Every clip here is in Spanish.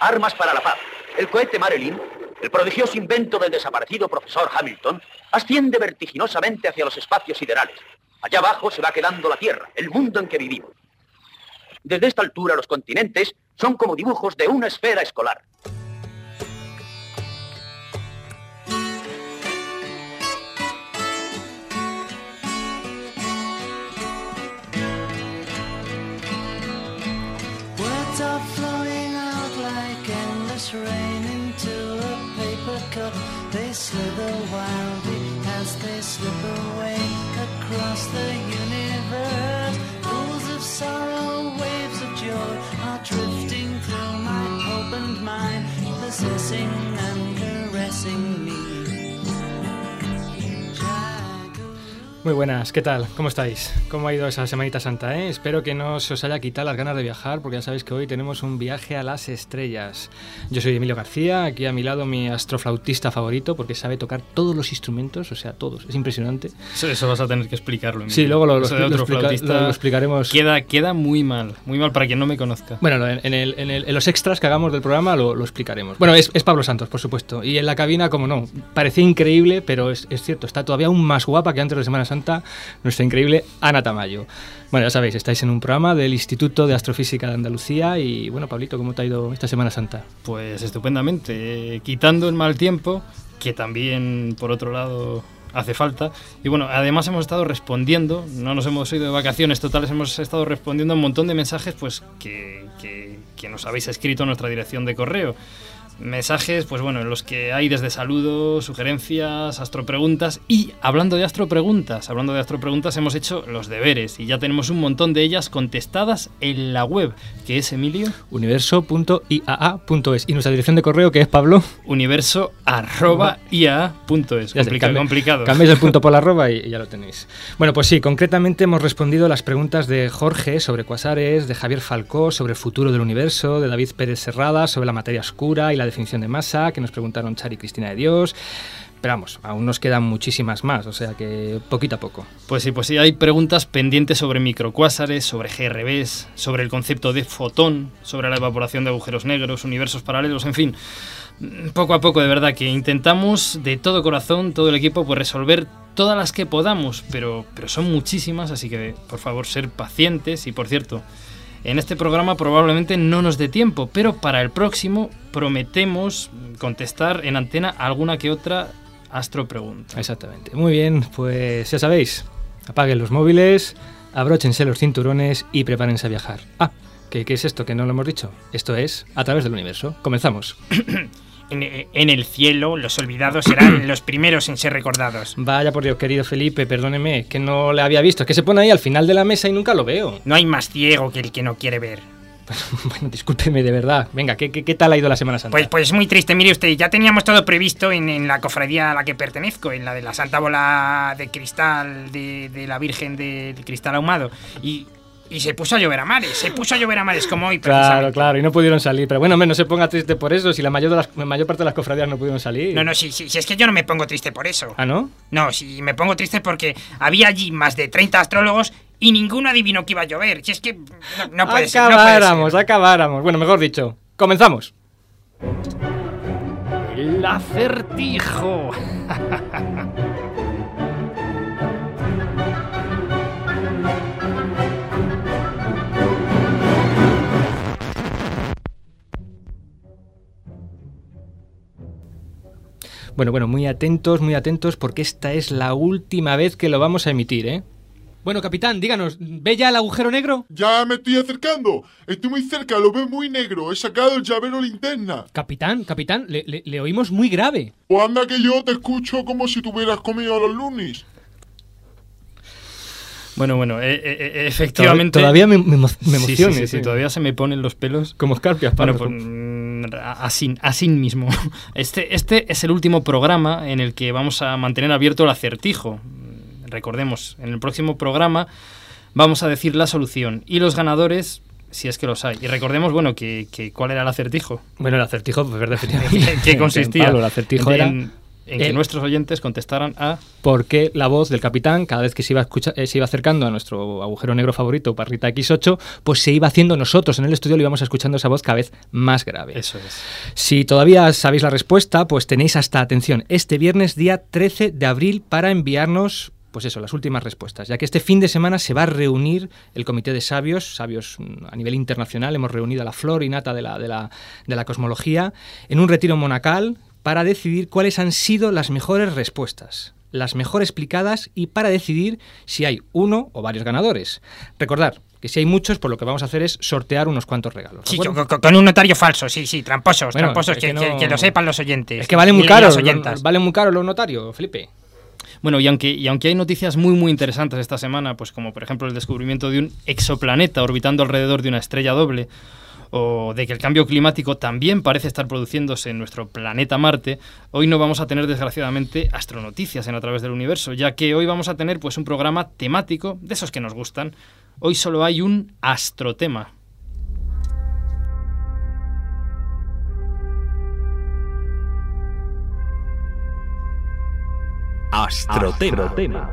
Armas para la paz. El cohete Marilyn, el prodigioso invento del desaparecido profesor Hamilton, asciende vertiginosamente hacia los espacios siderales. Allá abajo se va quedando la Tierra, el mundo en que vivimos. Desde esta altura los continentes son como dibujos de una esfera escolar. Slither wildly as they slip away across the universe. Pools of sorrow, waves of joy are drifting through my opened mind, possessing and Muy buenas, ¿qué tal? ¿Cómo estáis? ¿Cómo ha ido esa semanita santa? Eh? Espero que no se os haya quitado las ganas de viajar, porque ya sabéis que hoy tenemos un viaje a las estrellas. Yo soy Emilio García, aquí a mi lado mi astroflautista favorito, porque sabe tocar todos los instrumentos, o sea, todos. Es impresionante. Eso, eso vas a tener que explicarlo. Emilio. Sí, luego lo, lo, lo explica- lo explicaremos. Queda, queda muy mal, muy mal para quien no me conozca. Bueno, en, en el- en el- en los extras que hagamos del programa lo, lo explicaremos. Bueno, es, es Pablo Santos, por supuesto. Y en la cabina, como no, parecía increíble, pero es, es cierto, está todavía aún más guapa que antes de Semana Santa, nuestra increíble Ana Tamayo. Bueno, ya sabéis, estáis en un programa del Instituto de Astrofísica de Andalucía. Y bueno, Pablito, ¿cómo te ha ido esta Semana Santa? Pues estupendamente, eh, quitando el mal tiempo, que también por otro lado hace falta. Y bueno, además hemos estado respondiendo, no nos hemos ido de vacaciones totales, hemos estado respondiendo a un montón de mensajes pues que, que- que nos habéis escrito a nuestra dirección de correo. Mensajes, pues bueno, en los que hay desde saludos, sugerencias, astropreguntas y hablando de astropreguntas, hablando de astropreguntas hemos hecho los deberes y ya tenemos un montón de ellas contestadas en la web, que es Emilio universo.iaa.es. Y nuestra dirección de correo, que es Pablo. universo arroba ia punto es. Ya sé, Complicado, complicado. Cambiáis el punto por la arroba y, y ya lo tenéis. Bueno, pues sí, concretamente hemos respondido las preguntas de Jorge sobre cuasares, de Javier Falcó sobre el futuro del universo, de David Pérez Serrada sobre la materia oscura y la definición de masa, que nos preguntaron Chari y Cristina de Dios. Pero vamos, aún nos quedan muchísimas más, o sea que poquito a poco. Pues sí, pues sí, hay preguntas pendientes sobre microcuásares, sobre GRBs, sobre el concepto de fotón, sobre la evaporación de agujeros negros, universos paralelos, en fin. Poco a poco, de verdad, que intentamos de todo corazón, todo el equipo, pues resolver todas las que podamos, pero, pero son muchísimas, así que por favor, ser pacientes. Y por cierto, en este programa probablemente no nos dé tiempo, pero para el próximo prometemos contestar en antena alguna que otra astropregunta. Exactamente. Muy bien, pues ya sabéis, apaguen los móviles, abróchense los cinturones y prepárense a viajar. Ah, ¿qué, qué es esto que no lo hemos dicho? Esto es A través del universo. Comenzamos. En, en el cielo, los olvidados serán los primeros en ser recordados. Vaya por Dios, querido Felipe, perdóneme, que no le había visto. Es que se pone ahí al final de la mesa y nunca lo veo. No hay más ciego que el que no quiere ver. bueno, discúlpeme de verdad. Venga, ¿qué, qué, qué tal ha ido la Semana Santa? Pues, pues muy triste, mire usted, ya teníamos todo previsto en, en la cofradía a la que pertenezco, en la de la Santa Bola de Cristal de, de la Virgen de, de Cristal Ahumado. Y, y se puso a llover a mares, se puso a llover a mares como hoy. Claro, claro, y no pudieron salir. Pero bueno, hombre, no se ponga triste por eso, si la mayor, de las, la mayor parte de las cofradías no pudieron salir. No, no, sí, sí, sí, es que yo no me pongo triste por eso. ¿Ah, no? No, sí, me pongo triste porque había allí más de 30 astrólogos y ninguno adivinó que iba a llover. Si es que no, no puede ser. Acabáramos, ser. acabáramos. Bueno, mejor dicho, comenzamos. El acertijo. Bueno, bueno, muy atentos, muy atentos, porque esta es la última vez que lo vamos a emitir, ¿eh? Bueno, capitán, díganos, ¿ve ya el agujero negro? Ya me estoy acercando. Estoy muy cerca, lo veo muy negro. He sacado el llavero linterna. Capitán, capitán, le, le- le oímos muy grave. Pues anda que yo te escucho como si tuvieras comido los lunis. Bueno, bueno, eh, eh, eh, efectivamente. Todavía me, me emo- me Sí, sí, emociones, sí, sí, todavía se me ponen los pelos. Como escarpias, Bueno, Pablo. pues mm, así, así mismo. Este, este es el último programa en el que vamos a mantener abierto el acertijo. Recordemos, en el próximo programa vamos a decir la solución y los ganadores, si es que los hay. Y recordemos, bueno, que, que cuál era el acertijo. Bueno, el acertijo, pues definitivamente. ¿Qué consistía? Pablo, el acertijo en, era... en- que Eh. nuestros oyentes contestaran a porque la voz del capitán, cada vez que se iba, escucha- eh, se iba acercando a nuestro agujero negro favorito, Parrita X8, pues se iba haciendo nosotros en el estudio, le íbamos escuchando esa voz cada vez más grave. eso es. Si todavía sabéis la respuesta, pues tenéis hasta atención este viernes día 13 de abril para enviarnos pues eso, las últimas respuestas, ya que este fin de semana se va a reunir el Comité de Sabios, sabios mm, a nivel internacional, hemos reunido a la flor y nata de la, de la, de la cosmología, en un retiro monacal para decidir cuáles han sido las mejores respuestas, las mejor explicadas y para decidir si hay uno o varios ganadores. Recordar que si hay muchos, pues lo que vamos a hacer es sortear unos cuantos regalos. ¿de Sí, con, un notario falso, sí, sí, tramposos, Bueno, tramposos, es que, que que- no- que lo sepan los oyentes. Es que vale muy caro, las oyentas. vale muy caro los notarios, Felipe. Bueno, y aunque, y aunque hay noticias muy muy interesantes esta semana, pues como por ejemplo el descubrimiento de un exoplaneta orbitando alrededor de una estrella doble, o de que el cambio climático también parece estar produciéndose en nuestro planeta Marte, hoy no vamos a tener desgraciadamente astronoticias en A través del universo, ya que hoy vamos a tener pues un programa temático de esos que nos gustan. Hoy solo hay un astrotema. Astrotema.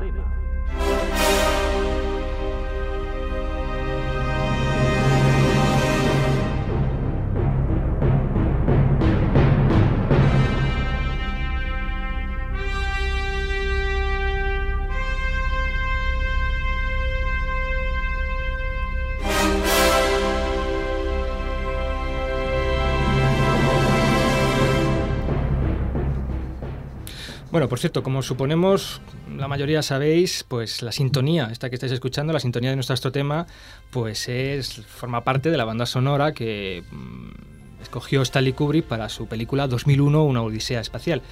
Bueno, por cierto, como suponemos, la mayoría sabéis, pues la sintonía, esta que estáis escuchando, la sintonía de nuestro astrotema, pues es forma parte de la banda sonora que mm, escogió Stanley Kubrick para su película 2001, Una Odisea Espacial.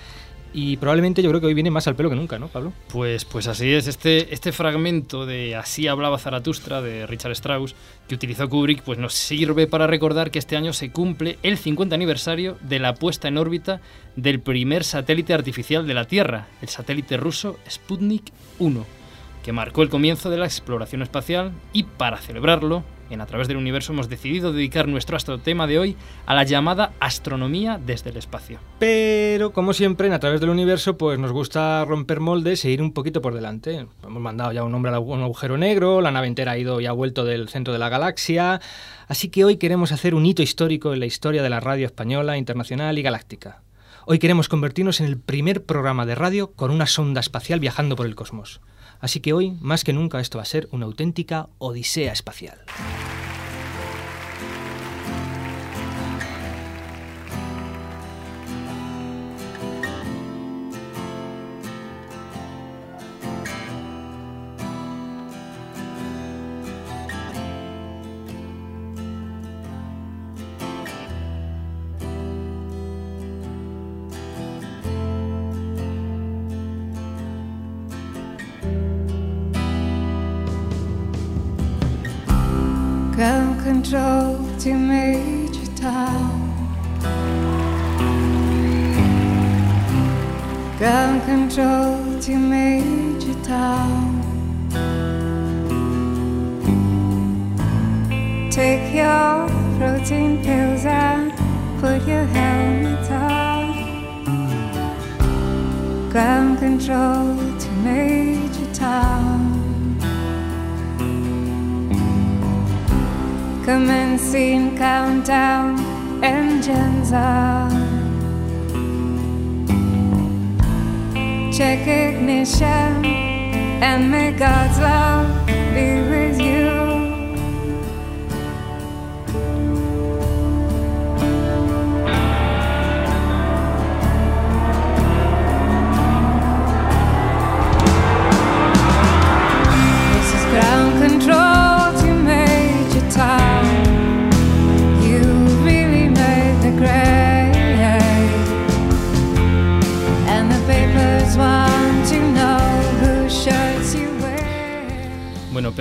Y probablemente yo creo que hoy viene más al pelo que nunca, ¿no, Pablo? Pues, pues así es. Este, este fragmento de Así hablaba Zaratustra de Richard Strauss, que utilizó Kubrick, pues nos sirve para recordar que este año se cumple el 50 aniversario de la puesta en órbita del primer satélite artificial de la Tierra, el satélite ruso Sputnik 1, que marcó el comienzo de la exploración espacial y para celebrarlo, en A través del universo hemos decidido dedicar nuestro astrotema de hoy a la llamada astronomía desde el espacio. Pero, como siempre, en A través del universo, pues nos gusta romper moldes e ir un poquito por delante. Hemos mandado ya un nombre a un agujero negro, la nave entera ha ido y ha vuelto del centro de la galaxia. Así que hoy queremos hacer un hito histórico en la historia de la radio española, internacional y galáctica. Hoy queremos convertirnos en el primer programa de radio con una sonda espacial viajando por el cosmos. Así que hoy, más que nunca, esto va a ser una auténtica odisea espacial.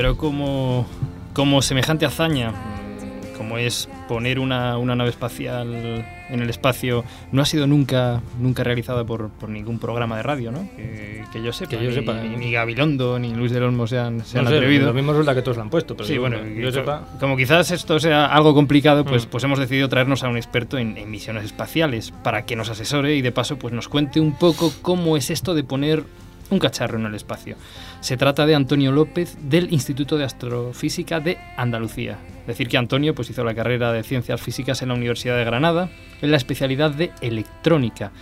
Pero como, como semejante hazaña como es poner una, una nave espacial en el espacio, no ha sido nunca, nunca realizada por, por ningún programa de radio, ¿no? Que, que yo sepa. Que yo ni, sepa. Ni, ni Gabilondo ni Luis del Olmo se han, se No han sé, atrevido. Lo mismo resulta que todos lo han puesto, pero Sí, bueno, que yo sepa. co- como quizás esto sea algo complicado, pues, Mm. pues hemos decidido traernos a un experto en, en misiones espaciales para que nos asesore y de paso pues nos cuente un poco cómo es esto de poner un cacharro en el espacio. Se trata de Antonio López del Instituto de Astrofísica de Andalucía. Decir que Antonio pues hizo la carrera de Ciencias Físicas en la Universidad de Granada en la especialidad de Electrónica.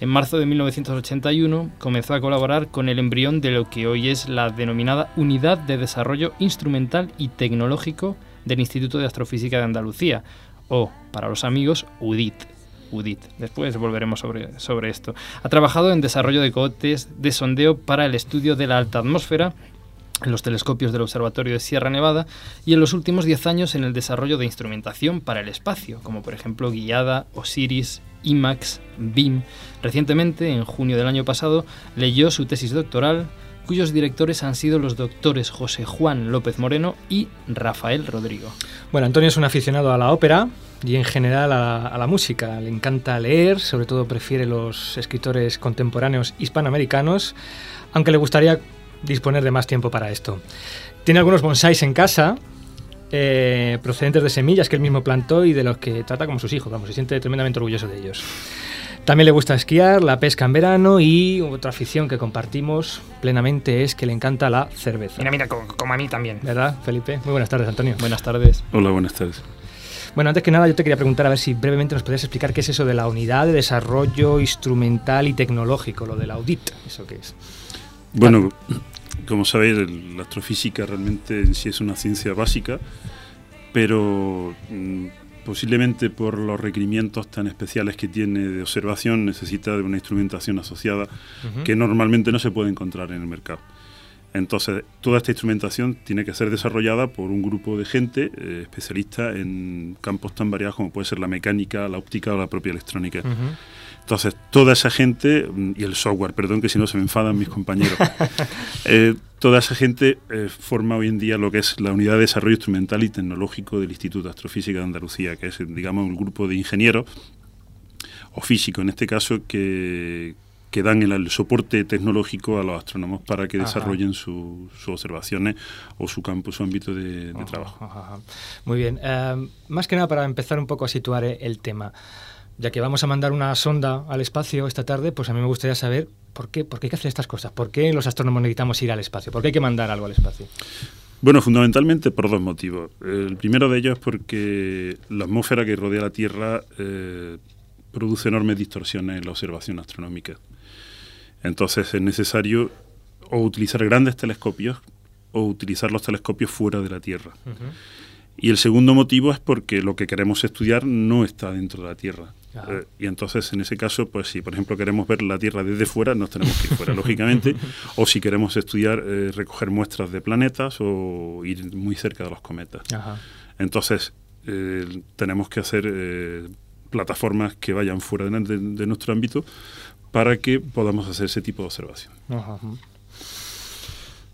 En marzo de 1981 comenzó a colaborar con el embrión de lo que hoy es la denominada Unidad de Desarrollo Instrumental y Tecnológico del Instituto de Astrofísica de Andalucía, o, para los amigos, UDIT. UDIT. Después volveremos sobre, sobre esto. Ha trabajado en desarrollo de cohetes de sondeo para el estudio de la alta atmósfera en los telescopios del Observatorio de Sierra Nevada y en los últimos 10 años en el desarrollo de instrumentación para el espacio, como por ejemplo Guiada, Osiris, IMAX, BIM. Recientemente, en junio del año pasado, leyó su tesis doctoral, cuyos directores han sido los doctores José Juan López Moreno y Rafael Rodrigo. Bueno, Antonio es un aficionado a la ópera y en general a la, a la música. Le encanta leer, sobre todo prefiere los escritores contemporáneos hispanoamericanos, aunque le gustaría disponer de más tiempo para esto. Tiene algunos bonsáis en casa, eh, procedentes de semillas que él mismo plantó y de los que trata como sus hijos, vamos, se siente tremendamente orgulloso de ellos. También le gusta esquiar, la pesca en verano y otra afición que compartimos plenamente es que le encanta la cerveza. Mira, mira, co- como, a mí también. ¿Verdad, Felipe? Muy buenas tardes, Antonio. Buenas tardes. Hola, buenas tardes. Bueno, antes que nada yo te quería preguntar a ver si brevemente nos podrías explicar qué es eso de la unidad de desarrollo instrumental y tecnológico, lo del audit, ¿eso qué es? Bueno, como sabéis, la astrofísica realmente en sí es una ciencia básica, pero mm, posiblemente por los requerimientos tan especiales que tiene de observación necesita de una instrumentación asociada que normalmente no se puede encontrar en el mercado. Entonces, toda esta instrumentación tiene que ser desarrollada por un grupo de gente eh, especialista en campos tan variados como puede ser la mecánica, la óptica o la propia electrónica. Entonces, toda esa gente, mm, y el software, perdón que si no se me enfadan mis compañeros, eh, toda esa gente eh, forma hoy en día lo que es la Unidad de Desarrollo Instrumental y Tecnológico del Instituto de Astrofísica de Andalucía, que es, digamos, un grupo de ingenieros, o físicos en este caso, que, que dan el, el soporte tecnológico a los astrónomos para que Ajá. desarrollen su- sus observaciones o su campo, su ámbito de, de trabajo. Ajá. Muy bien. Eh, más que nada para empezar un poco a situar eh, el tema. Ya que vamos a mandar una sonda al espacio esta tarde, pues a mí me gustaría saber por qué, por qué hay que hacer estas cosas. ¿Por qué los astrónomos necesitamos ir al espacio? ¿Por qué hay que mandar algo al espacio? Bueno, fundamentalmente por dos motivos. El primero de ellos es porque la atmósfera que rodea la Tierra eh, produce enormes distorsiones en la observación astronómica. Entonces es necesario o utilizar grandes telescopios o utilizar los telescopios fuera de la Tierra. Y el segundo motivo es porque lo que queremos estudiar no está dentro de la Tierra. Ajá. Eh, y entonces, en ese caso, pues si por ejemplo queremos ver la Tierra desde fuera, nos tenemos que ir fuera, lógicamente. O si queremos estudiar, eh, recoger muestras de planetas o ir muy cerca de los cometas. Ajá. Entonces, eh, tenemos que hacer plataformas que vayan fuera de, de- de nuestro ámbito para que podamos hacer ese tipo de observación. Ajá.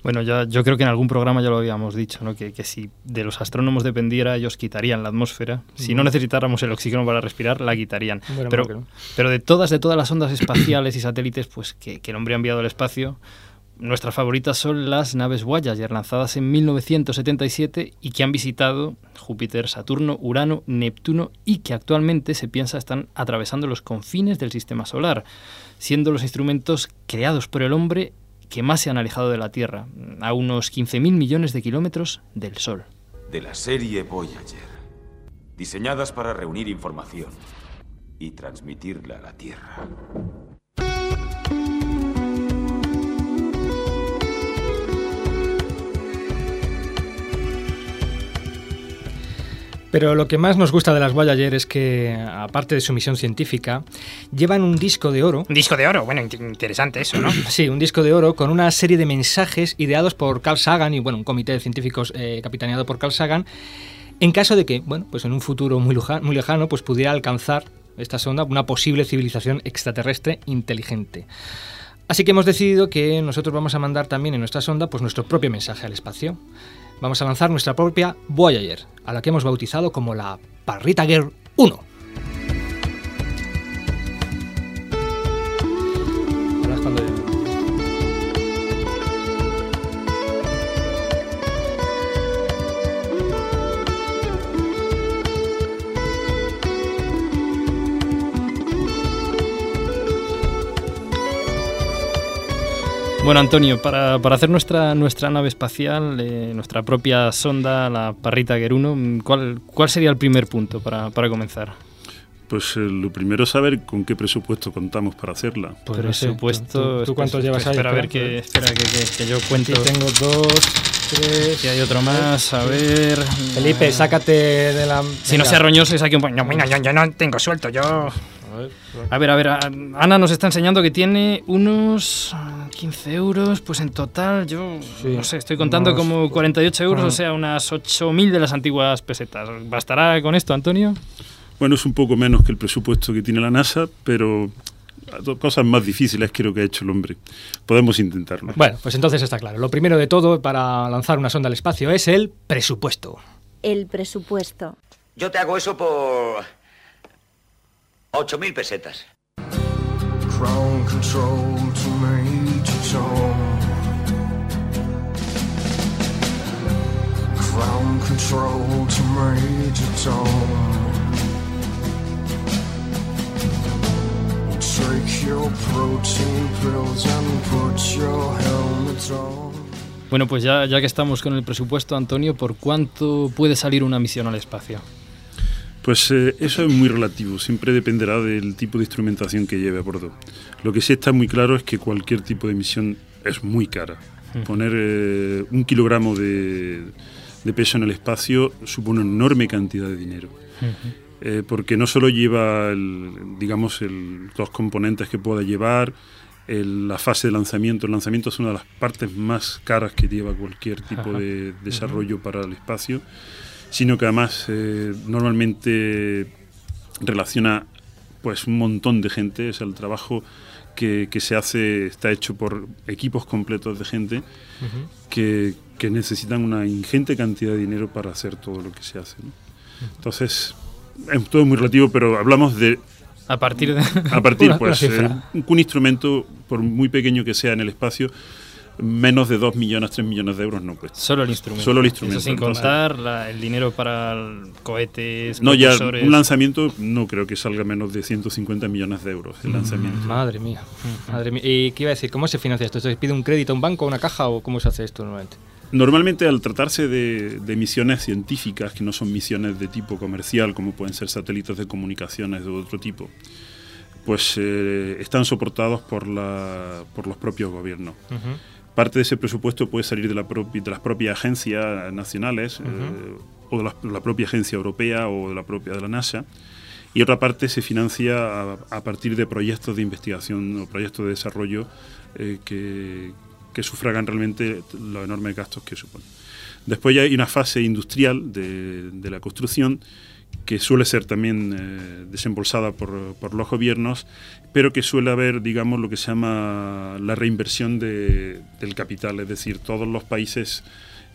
Bueno, ya, yo creo que en algún programa ya lo habíamos dicho, ¿no? que, que si de los astrónomos dependiera, ellos quitarían la atmósfera. Si no necesitáramos el oxígeno para respirar, la quitarían. Bueno, pero, bueno, pero de todas, de todas las ondas espaciales y satélites pues, que, que el hombre ha enviado al espacio, nuestras favoritas son las naves Voyager, lanzadas en 1977 y que han visitado Júpiter, Saturno, Urano, Neptuno y que actualmente se piensa están atravesando los confines del sistema solar, siendo los instrumentos creados por el hombre que más se han alejado de la Tierra, a unos 15.000 millones de kilómetros del Sol. de la serie Voyager, diseñadas para reunir información y transmitirla a la Tierra. Pero lo que más nos gusta de las Voyager es que, aparte de su misión científica, llevan un disco de oro. Un disco de oro, bueno, int- interesante eso, ¿no? Sí, un disco de oro con una serie de mensajes ideados por Carl Sagan y bueno, un comité de científicos eh, capitaneado por Carl Sagan, en caso de que, bueno, pues en un futuro muy, luja- muy lejano, pues pudiera alcanzar esta sonda una posible civilización extraterrestre inteligente. Así que hemos decidido que nosotros vamos a mandar también en nuestra sonda pues, nuestro propio mensaje al espacio. Vamos a lanzar nuestra propia Voyager, a la que hemos bautizado como la Parrita Girl 1. Ahora es cuando- Bueno, Antonio, para, para hacer nuestra, nuestra nave espacial, eh, nuestra propia sonda, la Parrita Geruno, mm, ¿cuál, ¿cuál sería el primer punto para, para comenzar? Pues eh, lo primero es saber con qué presupuesto contamos para hacerla. Pues presupuesto. ¿tú- tú cuántos llevas ahí? Espera, a ver que, espera que, que- que yo cuento. Aquí tengo dos, tres. Si hay otro más, a ver. Felipe, sácate de la. Si no sea roñoso, saque un No, yo no tengo suelto, yo... A ver, a ver, a- Ana nos está enseñando que tiene unos ah, 15 euros, pues en total yo Sí, no sé, estoy contando unos- como 48 euros, Ah. o sea, unas 8.000 de las antiguas pesetas. ¿Bastará con esto, Antonio? Bueno, es un poco menos que el presupuesto que tiene la NASA, pero cosas más difíciles creo que ha hecho el hombre. Podemos intentarlo. Bueno, pues entonces está claro. Lo primero de todo para lanzar una sonda al espacio es el presupuesto. El presupuesto. Yo te hago eso por... 8.000 pesetas. Ground control to Major Tom. Ground control to Major Tom. Take your protein pills and put your helmet on. Bueno, pues ya, ya que estamos con el presupuesto, Antonio, ¿por cuánto puede salir una misión al espacio? Pues eh, eso es muy relativo, siempre dependerá del tipo de instrumentación que lleve a bordo. Lo que sí está muy claro es que cualquier tipo de misión es muy cara. Poner eh, un kilogramo de, de peso en el espacio supone una enorme cantidad de dinero. Eh, porque no solo lleva, el, digamos, el- los componentes que pueda llevar, el- la fase de lanzamiento. El lanzamiento es una de las partes más caras que lleva cualquier tipo Ajá. de desarrollo para el espacio, sino que además eh, normalmente relaciona pues un montón de gente, es el trabajo que, que se hace está hecho por equipos completos de gente que, que necesitan una ingente cantidad de dinero para hacer todo lo que se hace. ¿no? Entonces, es todo muy relativo, pero hablamos de... A partir de... A partir, pues, eh, un instrumento, por muy pequeño que sea en el espacio, menos de 2 millones, 3 millones de euros no cuesta. Solo el instrumento. Solo el instrumento. Eso sin Entonces, contar la- el dinero para cohetes, no, ya un lanzamiento no creo que salga menos de 150 millones de euros el lanzamiento. Madre mía. Madre mía. ¿Y qué iba a decir? ¿Cómo se financia esto? ¿Se pide un crédito a un banco, a una caja o cómo se hace esto normalmente? Normalmente al tratarse de, de misiones científicas, que no son misiones de tipo comercial, como pueden ser satélites de comunicaciones de otro tipo, pues eh, están soportados por, la, por los propios gobiernos. Parte de ese presupuesto puede salir de, la de las propias agencias nacionales eh, o de la, la propia agencia europea o de la propia de la NASA. Y otra parte se financia a, a partir de proyectos de investigación o proyectos de desarrollo eh, que, que sufragan realmente los enormes gastos que suponen. Después ya hay una fase industrial de, de la construcción que suele ser también eh, desembolsada por, por los gobiernos, pero que suele haber, digamos, lo que se llama la reinversión de- del capital, es decir, todos los países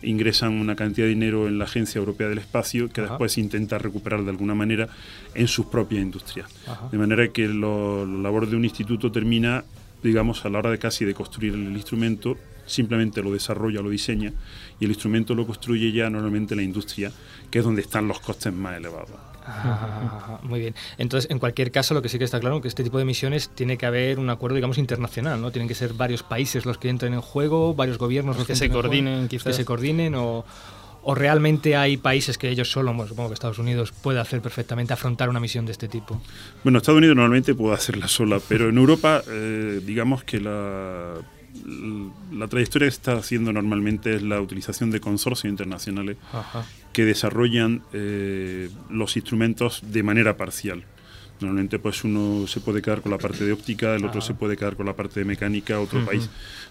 ingresan una cantidad de dinero en la Agencia Europea del Espacio que Ajá. después intenta recuperar de alguna manera en sus propias industrias. Ajá. De manera que lo- la labor de un instituto termina, digamos, a la hora de casi de construir el instrumento, simplemente lo desarrolla, lo diseña, y el instrumento lo construye ya normalmente la industria, que es donde están los costes más elevados. Ah, muy bien. Entonces, en cualquier caso, lo que sí que está claro es que este tipo de misiones tiene que haber un acuerdo, digamos, internacional, ¿no? Tienen que ser varios países los que entren en juego, varios gobiernos los que que, se juego, coordinen, quizás. Que se coordinen o, o realmente hay países que ellos solo, bueno, supongo que Estados Unidos puede hacer perfectamente afrontar una misión de este tipo. Bueno, Estados Unidos normalmente puede hacerla sola, pero en Europa, eh, digamos que la, la trayectoria que se está haciendo normalmente es la utilización de consorcios internacionales Ajá. que desarrollan eh, los instrumentos de manera parcial. Normalmente pues uno se puede quedar con la parte de óptica, el otro Ah. se puede quedar con la parte de mecánica, otro país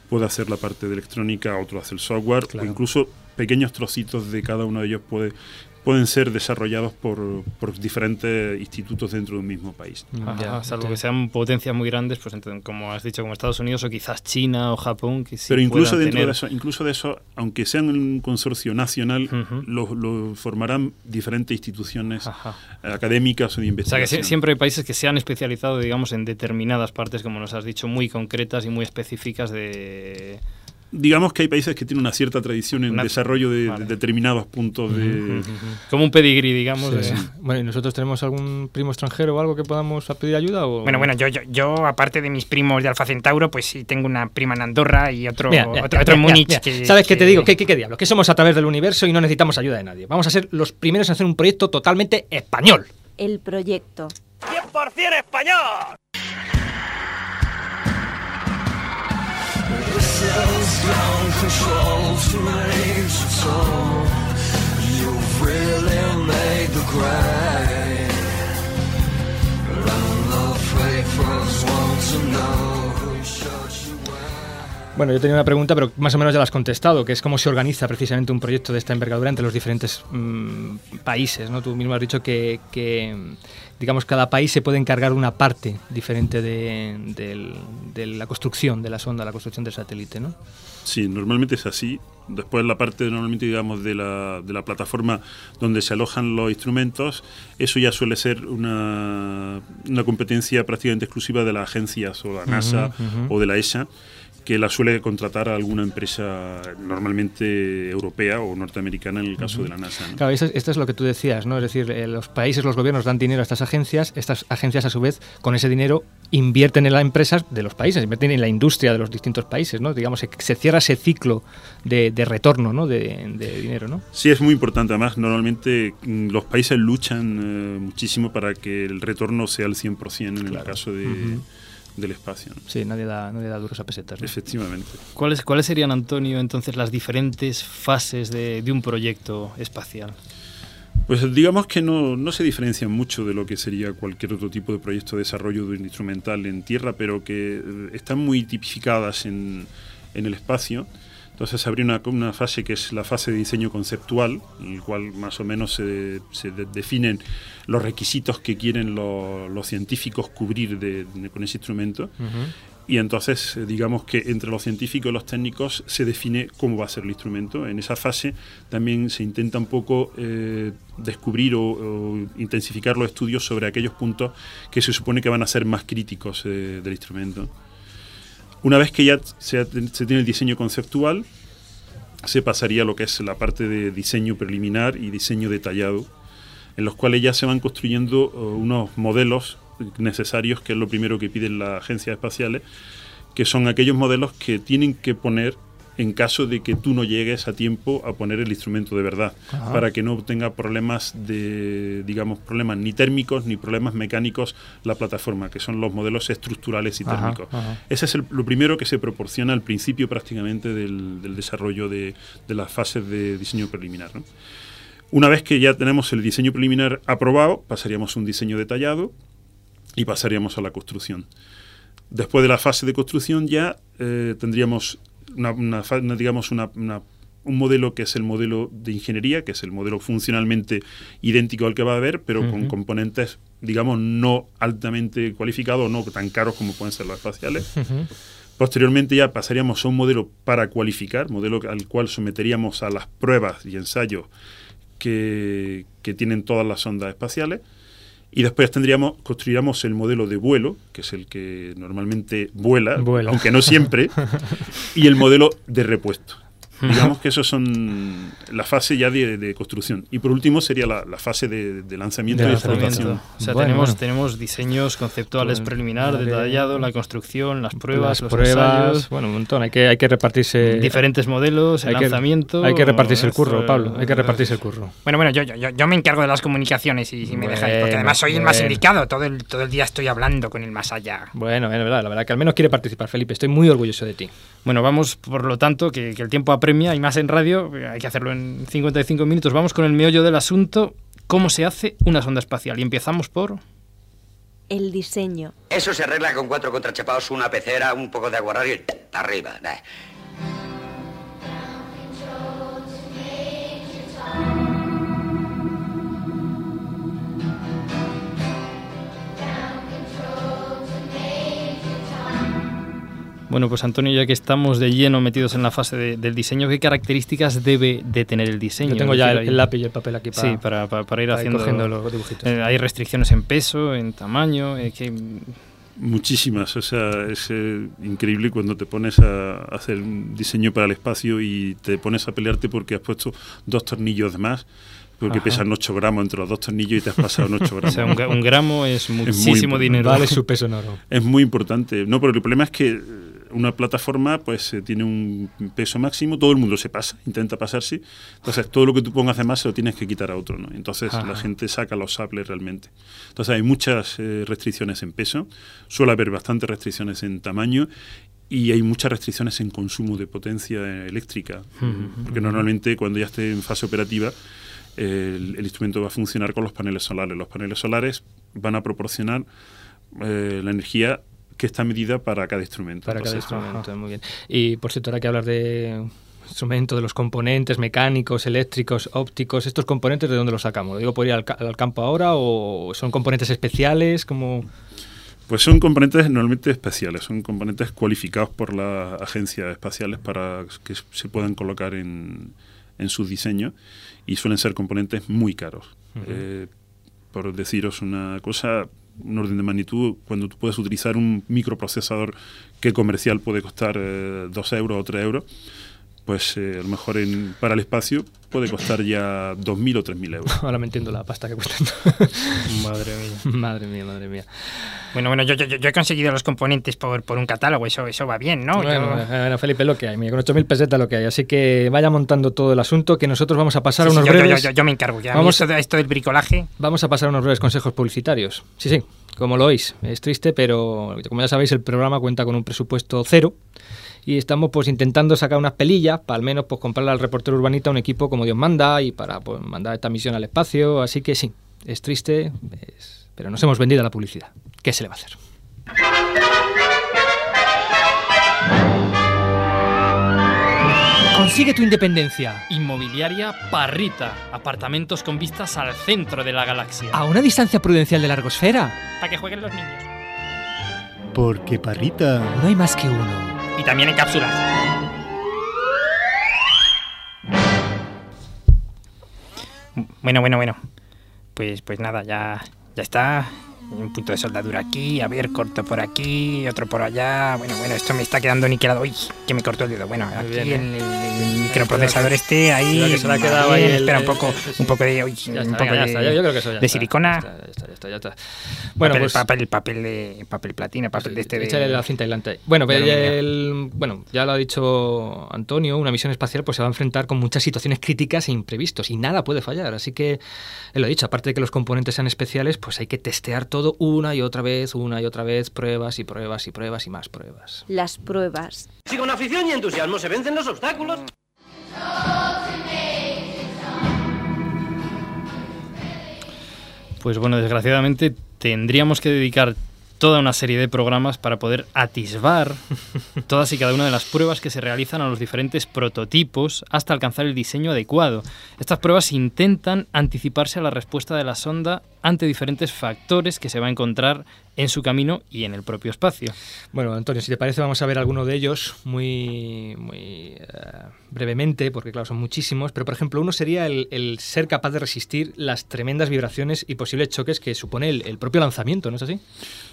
puede hacer la parte de electrónica, otro hace el software, Claro. o incluso pequeños trocitos de cada uno de ellos puede, pueden ser desarrollados por, por diferentes institutos dentro de un mismo país. Ajá, salvo que sean potencias muy grandes, pues como has dicho, como Estados Unidos o quizás China o Japón, que sí Pero incluso dentro tener- de eso, incluso de eso, aunque sean un consorcio nacional, lo, lo formarán diferentes instituciones académicas o de O sea, que investigación. sie- siempre hay países que se han especializado, digamos, en determinadas partes, como nos has dicho, muy concretas y muy específicas de... Digamos que hay países que tienen una cierta tradición en Una- desarrollo de, vale. de determinados puntos de... Como un pedigrí, digamos. Sí. de- Bueno, ¿y nosotros tenemos algún primo extranjero o algo que podamos a pedir ayuda? O... Bueno, bueno, yo, yo, yo, aparte de mis primos de Alfa Centauro, pues sí tengo una prima en Andorra y otro, Mira, mira, otro, mira, otro mira, Múnich. mira. que- ¿Sabes qué te digo? ¿Qué, qué, qué diablo? Que somos a través del universo y no necesitamos ayuda de nadie. Vamos a ser los primeros en hacer un proyecto totalmente español. El proyecto. 100% español. cells gone control to rage at all. You've really made the grade. And the faithfuls want to know who shall. Bueno, yo tenía una pregunta, pero más o menos ya la has contestado, que es cómo se organiza precisamente un proyecto de esta envergadura entre los diferentes mm, países, ¿no? Tú mismo has dicho que, que, digamos, cada país se puede encargar una parte diferente de, del- de la construcción de la sonda, la construcción del satélite, ¿no? Sí, normalmente es así. Después la parte normalmente digamos de la, de la plataforma donde se alojan los instrumentos, eso ya suele ser una, una competencia prácticamente exclusiva de las agencias o la NASA ujú. o de la ESA que la suele contratar a alguna empresa normalmente europea o norteamericana en el caso de la NASA. ¿no? Claro, esto, esto es lo que tú decías, ¿no? Es decir, eh, los países, los gobiernos dan dinero a estas agencias, estas agencias a su vez con ese dinero invierten en las empresas de los países, invierten en la industria de los distintos países, ¿no? Digamos, se, se cierra ese ciclo de, de retorno, ¿no? De, de dinero, ¿no? Sí, es muy importante. Además, normalmente mm, los países luchan eh, muchísimo para que el retorno sea el 100% en el caso de, Ujú. Del espacio. ¿no? Sí, nadie da, nadie da duros a pesetas. ¿no? Efectivamente. ¿Cuáles, ¿Cuáles serían, Antonio, entonces las diferentes fases de, de un proyecto espacial? Pues digamos que no, no se diferencian mucho de lo que sería cualquier otro tipo de proyecto de desarrollo de un instrumental en tierra, pero que eh, están muy tipificadas en, en el espacio. Entonces habría una, una fase que es la fase de diseño conceptual, en el cual más o menos se, se de- definen los requisitos que quieren lo- los científicos cubrir de- de- con ese instrumento. Y entonces, eh, digamos que entre los científicos y los técnicos se define cómo va a ser el instrumento. En esa fase también se intenta un poco eh, descubrir o, o intensificar los estudios sobre aquellos puntos que se supone que van a ser más críticos eh, del instrumento. Una vez que ya se, tiene el diseño conceptual, se pasaría a lo que es la parte de diseño preliminar y diseño detallado, en los cuales ya se van construyendo eh, unos modelos necesarios, que es lo primero que piden las agencias espaciales, que son aquellos modelos que tienen que poner en caso de que tú no llegues a tiempo a poner el instrumento de verdad, Ajá. para que no tenga problemas de, digamos, problemas ni térmicos ni problemas mecánicos la plataforma, que son los modelos estructurales y Ajá, térmicos. ajá. Ese es el- lo primero que se proporciona al principio prácticamente del, del desarrollo de, de las fases de diseño preliminar. ¿no? Una vez que ya tenemos el diseño preliminar aprobado, pasaríamos a un diseño detallado y pasaríamos a la construcción. Después de la fase de construcción ya eh, tendríamos una, una una, digamos una- una- un modelo que es el modelo de ingeniería, que es el modelo funcionalmente idéntico al que va a haber, pero con Ujú. componentes, digamos, no altamente cualificados, no tan caros como pueden ser los espaciales. Posteriormente ya pasaríamos a un modelo para cualificar, modelo al cual someteríamos a las pruebas y ensayos que, que tienen todas las ondas espaciales. Y después tendríamos, construiríamos el modelo de vuelo, que es el que normalmente vuela, Vuela. aunque no siempre, y el modelo de repuesto. Digamos que esos son la fase ya de, de construcción. Y por último sería la, la fase de, de lanzamiento De y lanzamiento. explotación. O sea, Bueno, tenemos, bueno. tenemos diseños conceptuales Pues, preliminar, vale. detallado, la construcción, las pruebas, Las los pruebas, ensayos, bueno, un montón. Hay que, hay que repartirse. diferentes modelos, el hay que- lanzamiento. hay que repartirse el curro, Pablo. Hay que repartirse el curro. Bueno, bueno, yo, yo, yo, yo me encargo de las comunicaciones y si me dejáis, porque Bueno, además soy el más bueno. indicado. Todo el, todo el día estoy hablando con el más allá. Bueno, es verdad, la verdad que al menos quiere participar, Felipe. Estoy muy orgulloso de ti. Bueno, vamos, por lo tanto, que, que el tiempo apremia y más en radio, hay que hacerlo en 55 minutos. Vamos con el meollo del asunto. ¿Cómo se hace una sonda espacial? Y empezamos por... El diseño. Eso se arregla con cuatro contrachapados, una pecera, un poco de aguarrás y arriba. Bueno, pues Antonio, ya que estamos de lleno metidos en la fase de- del diseño, ¿qué características debe de tener el diseño? Yo tengo ya el, lápiz y el papel aquí para, Sí, para, para- para ir para haciendo cogiendo los dibujitos. Eh, hay restricciones en peso, en tamaño, eh, que Muchísimas, o sea, es eh, increíble cuando te pones a hacer un diseño para el espacio y te pones a pelearte porque has puesto dos tornillos de más, porque Ajá. pesan 8 gramos entre los dos tornillos y te has pasado en 8 gramos. O sea, un, gra- un gramo es muy muchísimo dinero. Vale su peso en oro. Es muy importante. No, pero el problema es que una plataforma pues eh, tiene un peso máximo, todo el mundo se pasa, intenta pasarse, entonces todo lo que tú pongas de más se lo tienes que quitar a otro, ¿no? Entonces Ajá. la gente saca los sables realmente. Entonces hay muchas eh, restricciones en peso, suele haber bastantes restricciones en tamaño y hay muchas restricciones en consumo de potencia eléctrica, porque normalmente cuando ya esté en fase operativa el, el instrumento va a funcionar con los paneles solares. Los paneles solares van a proporcionar eh, la energía que está medida para cada instrumento. Para cada instrumento, muy bien. Y por cierto, ahora que hablar de instrumentos, de los componentes mecánicos, eléctricos, ópticos, estos componentes, ¿de dónde los sacamos? ¿Lo digo por ir al, ca- al campo ahora o son componentes especiales? como Pues son componentes normalmente especiales, son componentes cualificados por las agencias espaciales para que se puedan colocar en, en sus diseños y suelen ser componentes muy caros. Eh, por deciros una cosa, un orden de magnitud, cuando tú puedes utilizar un microprocesador que comercial puede costar 2 euros o 3 euros, pues eh, a lo mejor en, para el espacio puede costar ya 2.000 o 3.000 euros. Ahora me entiendo la pasta que cuestan. Madre mía. madre mía, madre mía. Bueno, bueno, yo, yo, yo he conseguido los componentes por, por un catálogo, eso, eso va bien, ¿no? Bueno, Yo- bueno, Felipe, lo que hay. Mira, con 8.000 pesetas lo que hay. Así que vaya montando todo el asunto, que nosotros vamos a pasar Sí, sí, unos yo- yo- breves... yo- yo me encargo ya. A Vamos, esto, esto del bricolaje. vamos a pasar unos breves consejos publicitarios. Sí, sí, como lo oís. Es triste, pero como ya sabéis, el programa cuenta con un presupuesto cero. Y estamos pues intentando sacar unas pelillas para al menos pues comprarle al reportero urbanita un equipo como Dios manda y para pues, mandar esta misión al espacio. Así que sí, es triste, es- pero nos hemos vendido a la publicidad. ¿Qué se le va a hacer? Consigue tu independencia. Inmobiliaria Parrita. Apartamentos con vistas al centro de la galaxia. A una distancia prudencial de largosfera. Para que jueguen los niños. Porque Parrita. No hay más que uno. Y también en cápsulas. Bueno, bueno, bueno. Pues, pues nada, ya, ya está. Un punto de soldadura aquí, a ver, corto por aquí, otro por allá. Bueno, bueno, esto me está quedando niquelado. Uy, que me cortó el dedo. Bueno, aquí bien, el, ¿eh? el- el microprocesador este, ahí. Cuidado que se le ha quedado ahí el- Espera un el- poco, sí, sí. un poco de, uy, Ya un está, poco ya de, está, yo- yo creo que eso ya de está, silicona. Ya está, ya está, ya está. Bueno, papel, pues papel, papel de papel platina, papel de este de. Échale la cinta aislante. Bueno, de el- bueno, ya lo ha dicho Antonio, una misión espacial pues se va a enfrentar con muchas situaciones críticas e imprevistos y nada puede fallar. Así que, él lo ha dicho, aparte de que los componentes sean especiales, pues hay que testear todo una y otra vez, una y otra vez, pruebas y pruebas y pruebas y más pruebas. Las pruebas. Si con afición y entusiasmo se vencen los obstáculos. Pues bueno, desgraciadamente tendríamos que dedicar toda una serie de programas para poder atisbar todas y cada una de las pruebas que se realizan a los diferentes prototipos hasta alcanzar el diseño adecuado. Estas pruebas intentan anticiparse a la respuesta de la sonda ante diferentes factores que se va a encontrar en su camino y en el propio espacio. Bueno, Antonio, si te parece, vamos a ver alguno de ellos muy, muy eh, brevemente, porque claro, son muchísimos, pero por ejemplo, uno sería el, el ser capaz de resistir las tremendas vibraciones y posibles choques que supone el, el propio lanzamiento, ¿no es así?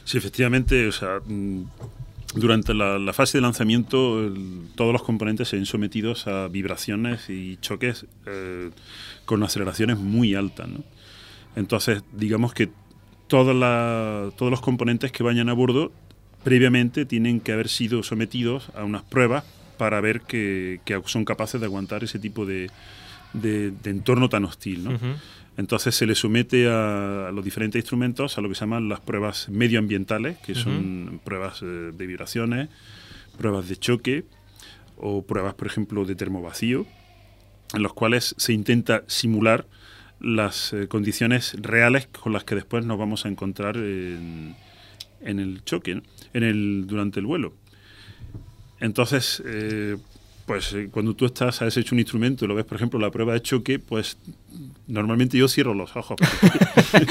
Sí, efectivamente, o sea, mm, durante la, fase de lanzamiento todos los componentes se ven sometidos a vibraciones y choques eh, con aceleraciones muy altas. Entonces, digamos que todos los componentes que vayan a bordo previamente tienen que haber sido sometidos a unas pruebas para ver que, son capaces de aguantar ese tipo de, entorno tan hostil. ¿no? Entonces se le somete a, a los diferentes instrumentos a lo que se llaman las pruebas medioambientales, que son pruebas eh, de vibraciones, pruebas de choque o pruebas, por ejemplo, de termovacío, en los cuales se intenta simular las eh, condiciones reales con las que después nos vamos a encontrar en, en el choque, ¿no? en el, durante el vuelo. Entonces, eh, pues eh, cuando tú estás, has hecho un instrumento y lo ves, por ejemplo, la prueba de choque, pues normalmente yo cierro los ojos porque,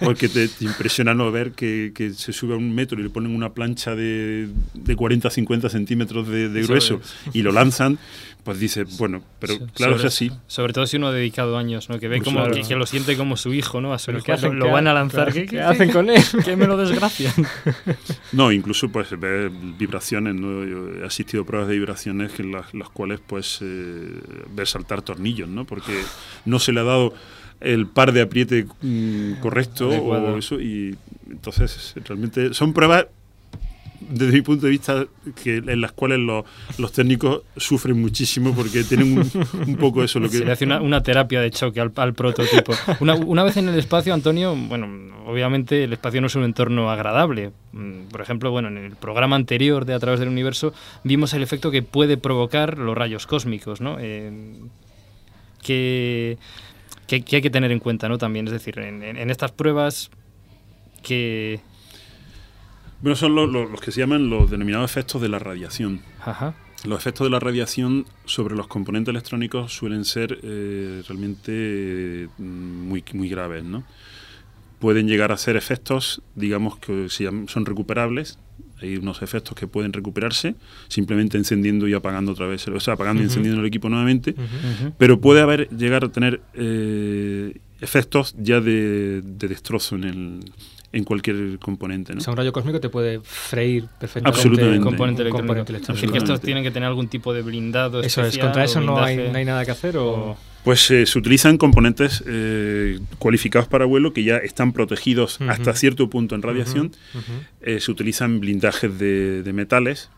porque te, te impresiona no ver que, que se sube a un metro y le ponen una plancha de, de 40 50 centímetros de, de Eso grueso es. y lo lanzan, pues dice, bueno, pero claro, sobre, es así. Sobre todo si uno ha dedicado años, ¿no? Que ve Pues como claro. que, que lo siente como su hijo, ¿no? A su ¿Pero hijo qué lo, lo ¿Qué van a lanzar. qué- ¿Qué, qué hacen con él? Que me lo desgracian. No, incluso pues ver vibraciones, ¿no? Yo he asistido a pruebas de vibraciones en las, las cuales pues eh, ver saltar tornillos, ¿no? Porque no se le ha dado el par de apriete mm, correcto Adecuado. o eso y entonces realmente son pruebas desde mi punto de vista que en las cuales los, técnicos sufren muchísimo porque tienen un, poco eso lo que Se le hace una, terapia de choque al, prototipo. Una, vez en el espacio, Antonio, bueno, obviamente el espacio no es un entorno agradable. Mm, Por ejemplo, bueno, en el programa anterior de A través del universo vimos el efecto que puede provocar los rayos cósmicos, ¿no? Eh, que, que, hay que tener en cuenta, ¿no? También, es decir, en estas pruebas que... Bueno, son los, los- los que se llaman los denominados efectos de la radiación. Ajá. Los efectos de la radiación sobre los componentes electrónicos suelen ser eh, realmente eh, muy, muy graves, ¿no? Pueden llegar a ser efectos, digamos, que se llaman- son recuperables. Hay unos efectos que pueden recuperarse simplemente encendiendo y apagando otra vez, o sea, apagando y Ujú. encendiendo el equipo nuevamente. Ujú. Pero puede haber llegar a tener eh, efectos ya de, de destrozo en, el, en cualquier componente, ¿no? O sea, un rayo cósmico te puede freír perfectamente Absolutamente. un componente electrónico. componente Es decir, que estos tienen que tener algún tipo de blindado Eso es, especial contra eso no hay, blindaje. no hay nada que hacer o... Pues eh, se utilizan componentes eh, cualificados para vuelo que ya están protegidos hasta cierto punto en radiación. Eh, se utilizan blindajes de, de metales.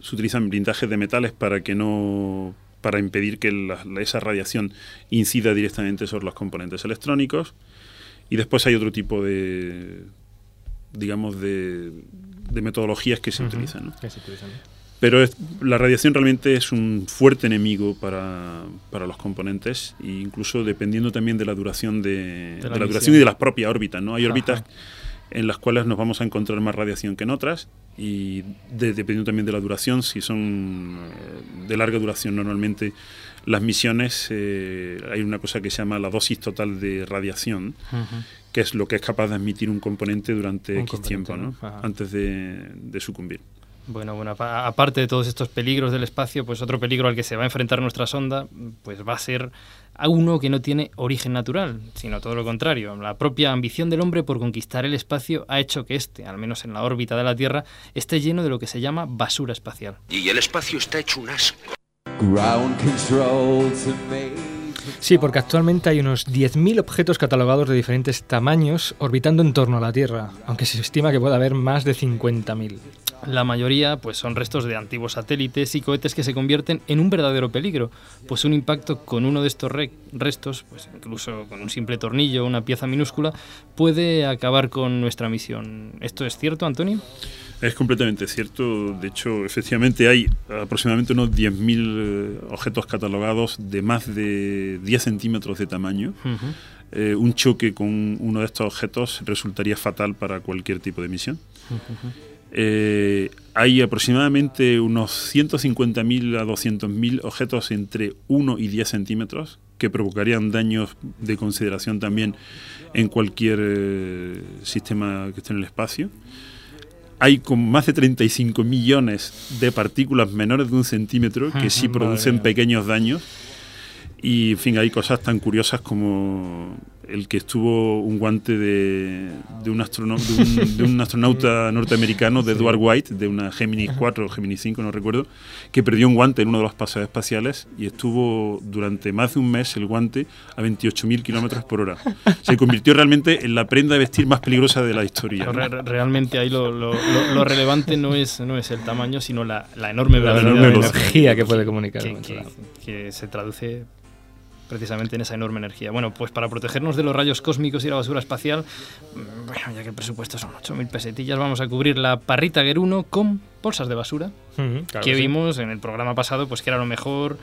Se utilizan blindajes de metales para que no para impedir que la- la- esa radiación incida directamente sobre los componentes electrónicos. Y después hay otro tipo de digamos de, de metodologías que se utilizan. ¿no? Que se utilizan. Pero es- la radiación realmente es un fuerte enemigo para, para los componentes, e incluso dependiendo también de la duración de, De la de la duración y de las propias órbitas. ¿no? Hay Ajá. En las cuales nos vamos a encontrar más radiación que en otras, y de- dependiendo también de la duración, si son eh, de larga duración normalmente las misiones, eh, hay una cosa que se llama la dosis total de radiación, que es lo que es capaz de admitir un componente durante Un X componente, tiempo, ¿no? antes de, de sucumbir. Bueno, bueno, apa- aparte de todos estos peligros del espacio, pues otro peligro al que se va a enfrentar nuestra sonda, pues va a ser a uno que no tiene origen natural, sino todo lo contrario. La propia ambición del hombre por conquistar el espacio ha hecho que este, al menos en la órbita de la Tierra, esté lleno de lo que se llama basura espacial. Y el espacio está hecho un asco. Ground control to base. Sí, porque actualmente hay unos 10.000 objetos catalogados de diferentes tamaños orbitando en torno a la Tierra, aunque se estima que puede haber más de 50.000. La mayoría pues son restos de antiguos satélites y cohetes que se convierten en un verdadero peligro, pues un impacto con uno de estos re- restos, pues incluso con un simple tornillo o una pieza minúscula, puede acabar con nuestra misión. ¿Esto es cierto, Antonio? Es completamente cierto. De hecho, efectivamente hay aproximadamente unos 10.000 eh, objetos catalogados de más de 10 centímetros de tamaño. Eh, un choque con uno de estos objetos resultaría fatal para cualquier tipo de misión. Eh, hay aproximadamente unos 150.000 a 200.000 objetos entre 1 y 10 centímetros que provocarían daños de consideración también en cualquier eh, sistema que esté en el espacio. Hay con más de 35 millones de partículas menores de un centímetro que sí producen pequeños daños. Y, en fin, hay cosas tan curiosas como el que estuvo un guante de, de, un, astrono- de, un, de un astronauta norteamericano, de Edward White, de una Gemini 4 o Gemini 5, no recuerdo, que perdió un guante en uno de los paseos espaciales y estuvo durante más de un mes el guante a 28.000 kilómetros por hora. Se convirtió realmente en la prenda de vestir más peligrosa de la historia. ¿no? Re- re- realmente ahí lo, lo- lo- lo relevante no es, no es el tamaño, sino la, la enorme La enorme. Energía que puede comunicar. que se traduce precisamente en esa enorme energía. Bueno, pues para protegernos de los rayos cósmicos y la basura espacial, mm, bueno, ya que el presupuesto son 8.000 pesetillas, vamos a cubrir la parrita Guer 1 con bolsas de basura, claro que que sí. vimos en el programa pasado, pues que era lo mejor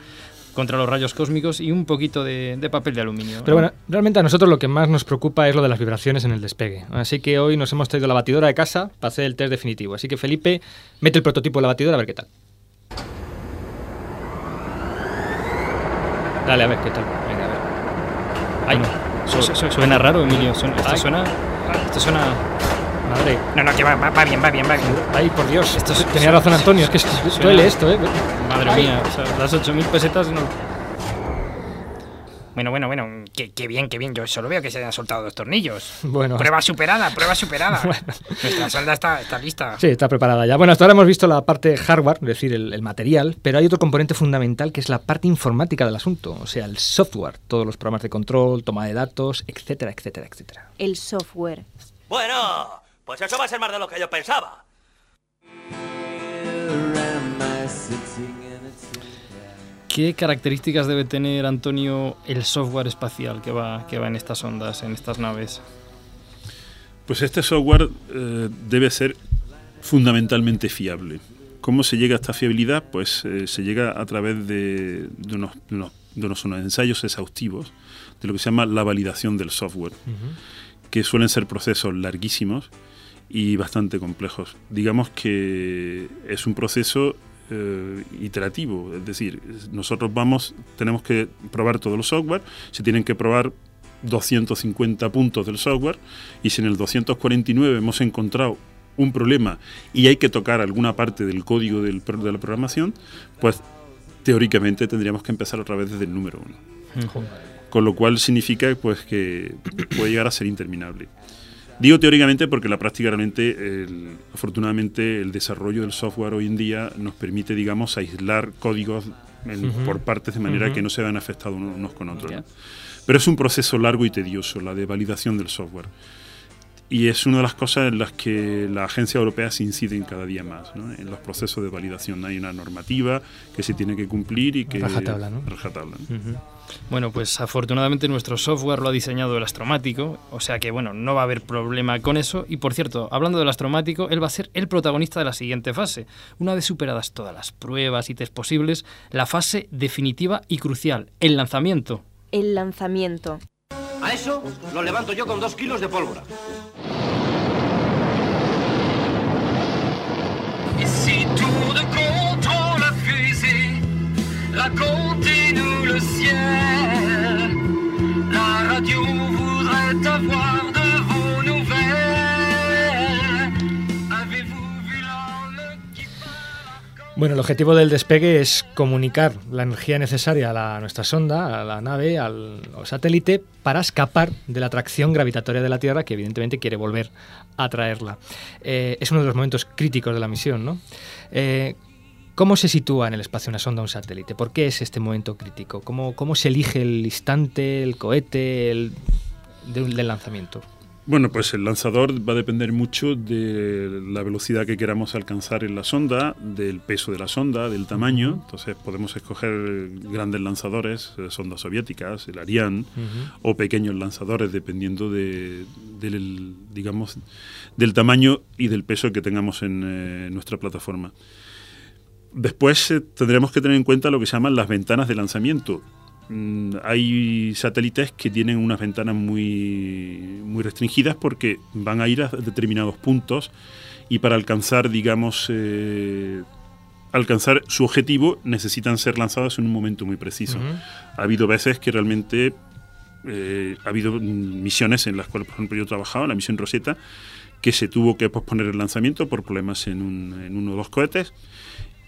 contra los rayos cósmicos y un poquito de, de papel de aluminio. Pero bueno, realmente a nosotros lo que más nos preocupa es lo de las vibraciones en el despegue. Así que hoy nos hemos traído la batidora de casa para hacer el test definitivo. Así que Felipe, mete el prototipo de la batidora a ver qué tal. Dale, a ver qué tal. Venga, a ver. Ay, su- su- suena raro, Emilio. Suena- esto Ay. suena. Esto suena. Madre. No, no, que va, va, bien, va bien, va bien. Ay, por Dios. Esto es- Tenía razón Antonio, es que duele esto, ¿eh? Madre Ay. mía, o sea, las 8.000 pesetas no. Bueno, bueno, bueno, qué, qué bien, qué bien. Yo solo veo que se han soltado dos tornillos. Bueno. Prueba superada, prueba superada. Nuestra sonda está, está lista. Sí, está preparada ya. Bueno, hasta ahora hemos visto la parte hardware, es decir, el, el material, pero hay otro componente fundamental que es la parte informática del asunto, o sea, el software, todos los programas de control, toma de datos, etcétera, etcétera, etcétera. El software. Bueno, pues eso va a ser más de lo que yo pensaba. ¿Qué características debe tener, Antonio, el software espacial que va, que va en estas ondas, en estas naves? Pues este software eh, debe ser fundamentalmente fiable. ¿Cómo se llega a esta fiabilidad? Pues eh, se llega a través de, de unos, de unos- de unos- unos ensayos exhaustivos de lo que se llama la validación del software, que suelen ser procesos larguísimos y bastante complejos. Digamos que es un proceso eh, iterativo, es decir, nosotros vamos, tenemos que probar todos los software, se tienen que probar 250 puntos del software y si en el 249 hemos encontrado un problema y hay que tocar alguna parte del código del de la programación, pues teóricamente tendríamos que empezar otra vez desde el número uno. Con lo cual significa pues que puede llegar a ser interminable. Digo teóricamente porque la práctica realmente, el- afortunadamente, el desarrollo del software hoy en día nos permite, digamos, aislar códigos en- Ujú. por partes de manera Ujú. que no se vean afectados unos unos con otros. ¿no? Pero es un proceso largo y tedioso, la de validación del software. Y es una de las cosas en las que la agencia europea se inciden cada día más, ¿no? en los procesos de validación. Hay una normativa que se tiene que cumplir y que... Rajatabla, ¿no? Rajatabla, ¿no? Bueno, pues afortunadamente nuestro software lo ha diseñado el astromático, o sea que bueno, no va a haber problema con eso. Y por cierto, hablando del astromático, él va a ser el protagonista de la siguiente fase. Una vez superadas todas las pruebas y test posibles, la fase definitiva y crucial, el lanzamiento. El lanzamiento. A eso lo levanto yo con dos kilos de pólvora. Ici, tour de contrôle la fusée, racontez-nous le ciel. La radio voudrait avoir Bueno, el objetivo del despegue es comunicar la energía necesaria a, la- nuestra sonda, a la nave, al, satélite, para escapar de la atracción gravitatoria de la Tierra, que evidentemente quiere volver a traerla. Eh, es uno de los momentos críticos de la misión, ¿no? Eh, ¿Cómo se sitúa en el espacio una sonda o un satélite? ¿Por qué es este momento crítico? ¿Cómo, se elige el instante, el cohete, el, del lanzamiento? Bueno, pues el lanzador va a depender mucho de la velocidad que queramos alcanzar en la sonda, del peso de la sonda, del tamaño. Entonces podemos escoger grandes lanzadores, eh, sondas soviéticas, el Ariane, o pequeños lanzadores, dependiendo de, del, digamos, del tamaño y del peso que tengamos en eh, nuestra plataforma. Después eh, tendremos que tener en cuenta lo que se llaman las ventanas de lanzamiento. Mm, hay satélites que tienen unas ventanas muy, muy restringidas porque van a ir a determinados puntos y para alcanzar, digamos, eh, alcanzar su objetivo necesitan ser lanzados en un momento muy preciso. Ujú. Ha habido veces que realmente eh, ha habido misiones en las cuales, por ejemplo, yo he trabajado, la misión Rosetta, que se tuvo que posponer el lanzamiento por problemas en, un- en uno de los cohetes.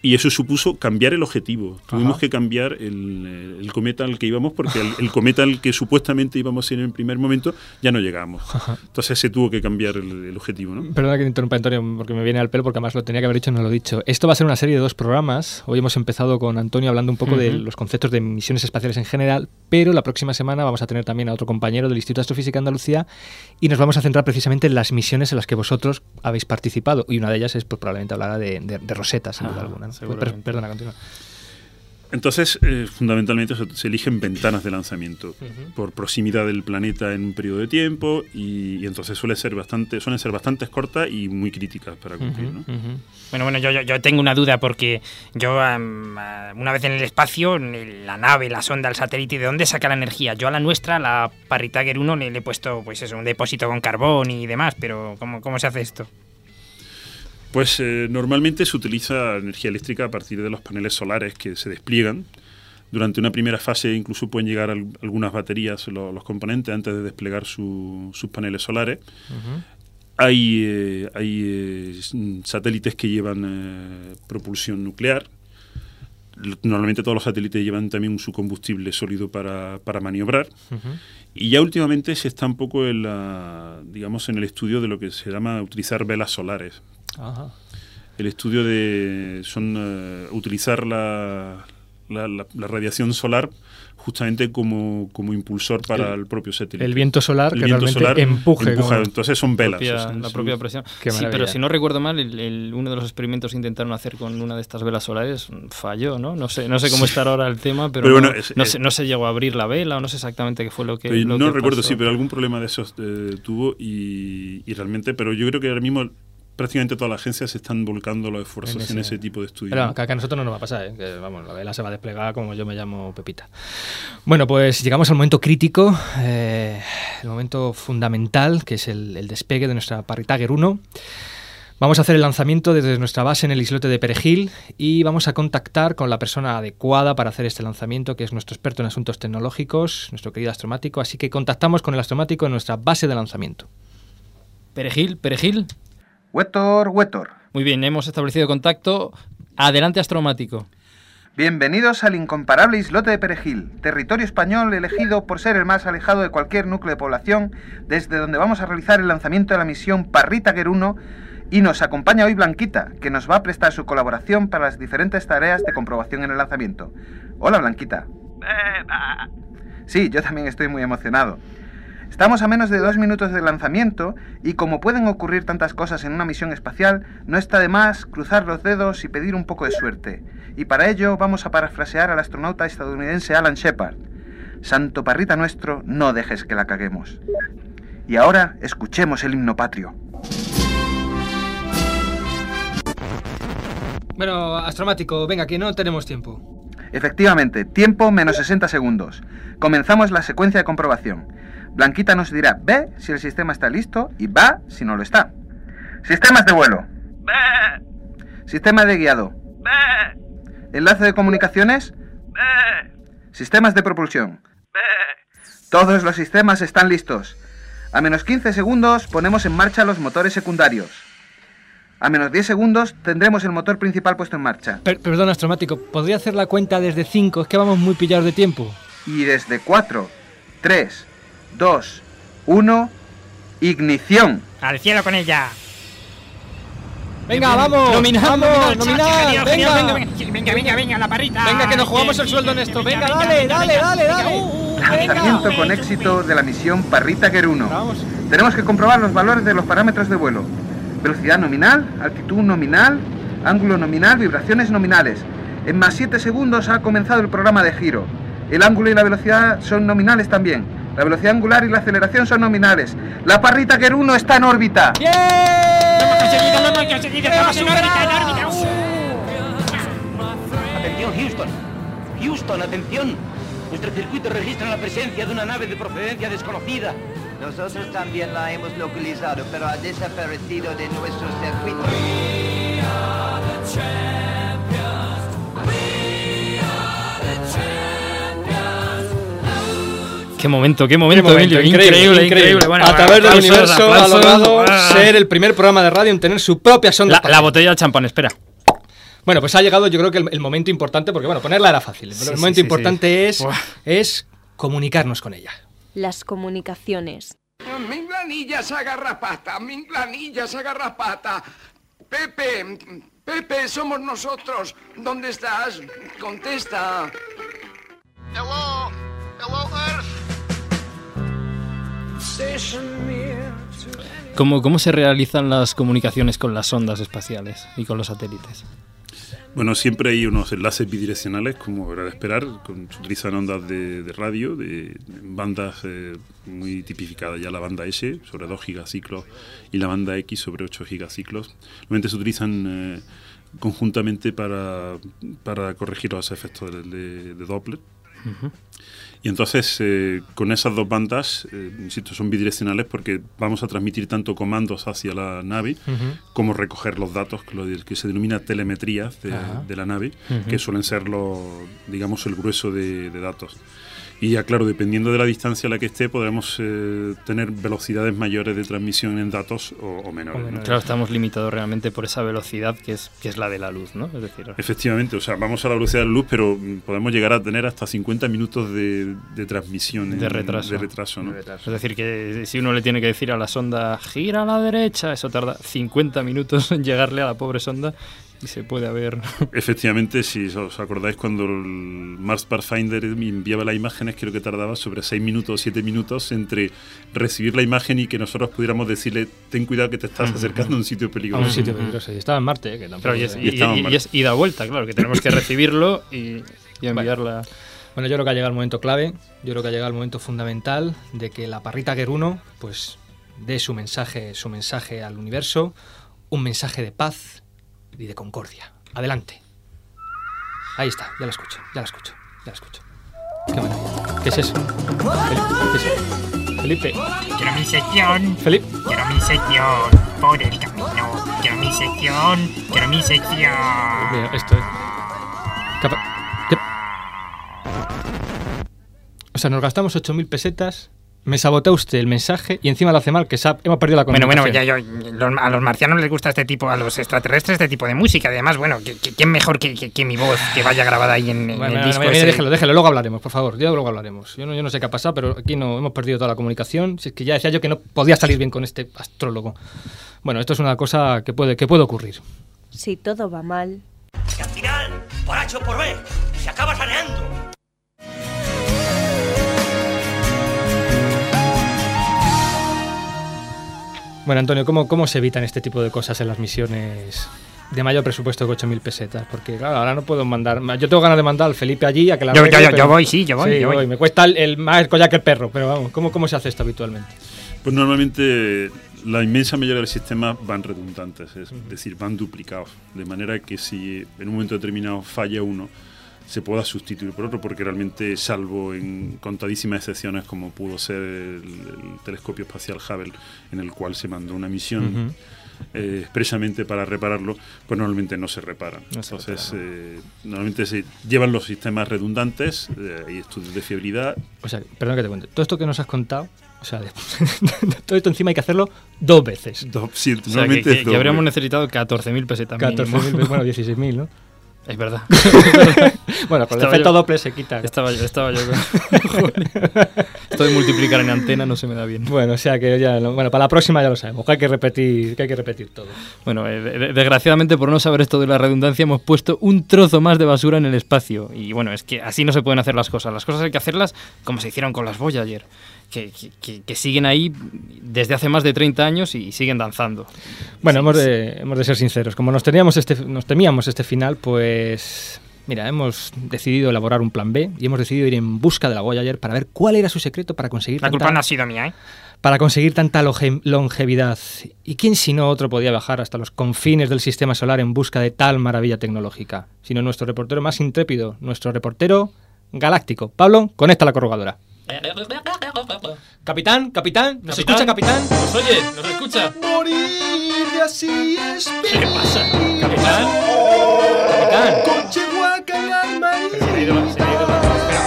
Y eso supuso cambiar el objetivo. Tuvimos que cambiar el, el cometa al que íbamos porque el, el cometa al que supuestamente íbamos a ir en el primer momento ya no llegamos. Entonces se tuvo que cambiar el, el objetivo. ¿no? Perdona que te interrumpa, Antonio, porque me viene al pelo, porque además lo tenía que haber dicho y no lo he dicho. Esto va a ser una serie de dos programas. Hoy hemos empezado con Antonio hablando un poco de los conceptos de misiones espaciales en general, pero la próxima semana vamos a tener también a otro compañero del Instituto de Astrofísica de Andalucía y nos vamos a centrar precisamente en las misiones en las que vosotros habéis participado. Y una de ellas es, pues probablemente hablará de, de, de Rosetta, sin duda Ajá, alguna. ¿no? Seguramente. Per- perdona, continúa. Entonces, eh, fundamentalmente se, se eligen ventanas de lanzamiento por proximidad del planeta en un periodo de tiempo y, y entonces suele ser bastante, suelen ser bastante cortas y muy críticas para cumplir. ¿no? Bueno, bueno, yo, yo, yo tengo una duda porque yo una vez en el espacio, en la nave, la sonda, el satélite, ¿de dónde saca la energía? Yo a la nuestra, la Parritager 1, le, le he puesto pues eso, un depósito con carbón y demás, pero ¿cómo, cómo se hace esto? Pues eh, normalmente se utiliza energía eléctrica a partir de los paneles solares que se despliegan Durante una primera fase incluso pueden llegar al- algunas baterías lo- los componentes antes de desplegar su- sus paneles solares. Hay, eh, hay eh, satélites que llevan propulsión nuclear. Normalmente todos los satélites llevan también su combustible sólido para, para maniobrar. Y ya últimamente se está un poco en la, digamos, en el estudio de lo que se llama utilizar velas solares. Ajá. El estudio de son eh, utilizar la, la, la- la radiación solar justamente como, como impulsor para el, El- propio satélite. el viento solar El que viento realmente empuje empuja. como- Entonces son velas. propia- o sea, la son- propia presión. Qué sí, maravilla. pero si no recuerdo mal, el- el- uno de los experimentos que intentaron hacer con una de estas velas solares falló, ¿no? No sé, no sé cómo Sí. estará ahora el tema, pero, Pero no, bueno, es- no es- se, no se llegó a abrir la vela o no sé exactamente qué fue lo que. Lo no que recuerdo, pasó. sí, pero algún problema de esos eh, tuvo y, y realmente, pero yo creo que ahora mismo prácticamente todas las agencias se están volcando los esfuerzos en ese, tipo de estudios. Pero ¿no? que a nosotros no nos va a pasar, ¿eh? que vamos, la vela se va a desplegar como yo me llamo Pepita. Bueno, pues llegamos al momento crítico, eh, el momento fundamental, que es el, el despegue de nuestra Parritager 1. Vamos a hacer el lanzamiento desde nuestra base en el islote de Perejil y vamos a contactar con la persona adecuada para hacer este lanzamiento, que es nuestro experto en asuntos tecnológicos, nuestro querido astromático. Así que contactamos con el astromático en nuestra base de lanzamiento. Perejil, Perejil. Huetor, Huetor. Muy bien, hemos establecido contacto. Adelante, astromático. Bienvenidos al incomparable islote de Perejil, territorio español elegido por ser el más alejado de cualquier núcleo de población, desde donde vamos a realizar el lanzamiento de la misión Parritager 1 y nos acompaña hoy Blanquita, que nos va a prestar su colaboración para las diferentes tareas de comprobación en el lanzamiento. Hola Blanquita. Sí, yo también estoy muy emocionado. Estamos a menos de dos minutos del lanzamiento y como pueden ocurrir tantas cosas en una misión espacial, no está de más cruzar los dedos y pedir un poco de suerte. Y para ello vamos a parafrasear al astronauta estadounidense Alan Shepard. Santo parrita nuestro, no dejes que la caguemos. Y ahora escuchemos el himno patrio. Bueno, astromático, venga, que no tenemos tiempo. Efectivamente, tiempo menos 60 segundos. Comenzamos la secuencia de comprobación. Blanquita nos dirá B si el sistema está listo y va si no lo está. Sistemas de vuelo. Sistema de guiado. Enlace de comunicaciones. Sistemas de propulsión. Todos los sistemas están listos. A menos 15 segundos ponemos en marcha los motores secundarios. A menos 10 segundos tendremos el motor principal puesto en marcha. Per- perdón, astromático, ¿podría hacer la cuenta desde 5? Es que vamos muy pillados de tiempo. Y desde 4, 3, 2, 1, ignición. Al cielo con ella. Venga, vamos. Nominal, vamos, venga. genial, venga, venga, venga, venga, venga, la parrita. Venga, que nos jugamos el sueldo en esto. Venga, dale, dale, dale, dale. Lanzamiento con éxito de la misión Parritager 1. Tenemos que comprobar los valores de los parámetros de vuelo. Velocidad nominal, altitud nominal, ángulo nominal, vibraciones nominales. En más 7 segundos ha comenzado el programa de giro. El ángulo y la velocidad son nominales también. La velocidad angular y la aceleración son nominales. La Parritager 1 está en órbita. Lo hemos conseguido, lo hemos conseguido. Estamos en órbita, en órbita. Atención, Houston. Houston, atención. Nuestro circuito registra la presencia de una nave de procedencia desconocida. Nosotros también la hemos localizado, pero ha desaparecido de nuestro circuito. Qué momento, qué momento, Qué momento, Emilio. Increíble, increíble. Bueno, a través del universo ha logrado Ah. ser el primer programa de radio en tener su propia sonda La, botella de champán, espera. Bueno, pues ha llegado yo creo que el, el momento importante, porque bueno, ponerla era fácil, pero Sí, el momento sí, importante sí. es, Buah. es comunicarnos con ella. Las comunicaciones. Minglanillas agarrapata, Minglanillas agarrapata. Pepe, Pepe, somos nosotros. ¿Dónde estás? Contesta. Hello, hello. ¿Cómo, ¿Cómo se realizan las comunicaciones con las ondas espaciales y con los satélites? Bueno, siempre hay unos enlaces bidireccionales, como era de esperar, con, se utilizan ondas de, de radio, de, bandas eh, muy tipificadas ya la banda S, sobre 2 gigaciclos, y la banda X sobre 8 gigaciclos. Normalmente se utilizan eh, conjuntamente para, para corregir los efectos de, de- de Doppler. Y entonces, eh, con esas dos bandas, eh, insisto, son bidireccionales porque vamos a transmitir tanto comandos hacia la nave como recoger los datos, que lo de- que se denomina telemetría de, la nave, que suelen ser los, digamos, el grueso de, de datos. Y ya, claro, dependiendo de la distancia a la que esté, podremos eh, tener velocidades mayores de transmisión en datos o, o menores. ¿no? Claro, estamos limitados realmente por esa velocidad que es, que es la de la luz, ¿no? Es decir, Efectivamente, o sea, vamos a la velocidad de la luz, pero mm, podemos llegar a tener hasta 50 minutos de, de transmisión. en- de retraso. De retraso, ¿no? Es decir, que si uno le tiene que decir a la sonda gira a la derecha, eso tarda 50 minutos en llegarle a la pobre sonda y se puede haber. Efectivamente, si os acordáis cuando el Mars Pathfinder enviaba las imágenes, creo que tardaba sobre 6 minutos o 7 minutos entre recibir la imagen y que nosotros pudiéramos decirle, ten cuidado que te estás acercando a un sitio A peligroso. un sitio peligroso. Y estaba en Marte, eh, que tampoco Claro, y es, y- y- y es ida vuelta, claro, que tenemos que recibirlo y, y enviarla. Bueno, yo creo que ha llegado el momento clave, yo creo que ha llegado el momento fundamental de que la parrita Geruno pues dé su mensaje, su mensaje al universo, un mensaje de paz y de concordia. Adelante. Ahí está, ya la escucho, ya la escucho, ya la escucho. Qué maravilla. ¿Qué es eso? Felipe, ¿qué es eso? Felipe. Quiero mi sección. Felipe. Quiero mi sección. Por el camino. Quiero mi sección. Quiero mi sección. Mira, esto es. Capa- ¿Qué? O sea, nos gastamos 8.000 pesetas, me sabotea usted el mensaje y encima lo hace mal, que sab- hemos perdido la Bueno, comunicación. bueno, ya yo, los- a los marcianos les gusta este tipo, a los extraterrestres este tipo de música. Además, bueno, ¿quién mejor que, que- que mi voz que vaya grabada ahí en, en Bueno, el no, disco? no, mira, ese? déjelo, déjelo, luego hablaremos, por favor, ya luego hablaremos. Yo no, yo no sé qué ha pasado, pero aquí no hemos perdido toda la comunicación. Si es que ya decía yo que no podía salir bien con este astrólogo. Bueno, esto es una cosa que puede, que puede ocurrir. Si todo va mal, Y al final, por H o por B, se acaba saneando. Bueno, Antonio, ¿cómo, ¿cómo se evitan este tipo de cosas en las misiones de mayor presupuesto que 8.000 pesetas? Porque, claro, ahora no puedo mandar... Yo tengo ganas de mandar al Felipe allí a que la Yo- yo- yo pero- voy, sí, yo voy, yo voy. Me cuesta el, el más collar que el perro, pero vamos, ¿cómo, ¿cómo se hace esto habitualmente? Pues normalmente la inmensa mayoría de los sistemas van redundantes, es decir, van duplicados. De manera que si en un momento determinado falla uno, se pueda sustituir por otro, porque realmente, salvo en contadísimas excepciones, como pudo ser el, el telescopio espacial Hubble, en el cual se mandó una misión Ujú. eh, expresamente para repararlo, pues normalmente no se reparan. No se Entonces, eh, normalmente se llevan los sistemas redundantes, eh, hay estudios de fiabilidad, O sea, perdón que te cuente. Todo esto que nos has contado, o sea, todo esto encima hay que hacerlo dos veces. Do- sí, O sea, que, que- que habríamos necesitado 14.000 pesetas. 14.000, mínimo. bueno, 16.000, ¿no? Es verdad. Bueno, con el efecto yo- doble se quita. Estaba yo, estaba yo. con- Esto de multiplicar en antena no se me da bien. Bueno, o sea que ya, bueno, para la próxima ya lo sabemos, que hay que repetir, que hay que repetir todo. Bueno, eh, de- desgraciadamente por no saber esto de la redundancia hemos puesto un trozo más de basura en el espacio. Y bueno, es que así no se pueden hacer las cosas. Las cosas hay que hacerlas como se hicieron con las Voyager, que, que- que- que siguen ahí desde hace más de 30 años y siguen danzando. Bueno, Sí, hemos, sí. de, hemos de ser sinceros. Como nos, teníamos este, nos temíamos este final, pues mira, hemos decidido elaborar un plan B y hemos decidido ir en busca de la Voyager para ver cuál era su secreto para conseguir La tanta, culpa no ha sido mía, ¿eh? para conseguir tanta longe- longevidad. ¿Y quién si no otro podía viajar hasta los confines del sistema solar en busca de tal maravilla tecnológica? Sino nuestro reportero más intrépido, nuestro reportero galáctico. Pablo, conecta la corrugadora. Capitán, capitán, ¿nos escucha, capitán? ¿Nos oye? ¿Nos escucha? Morir de así es ¿Qué pasa? Capitán, capitán. Con Chihuahua. Pero,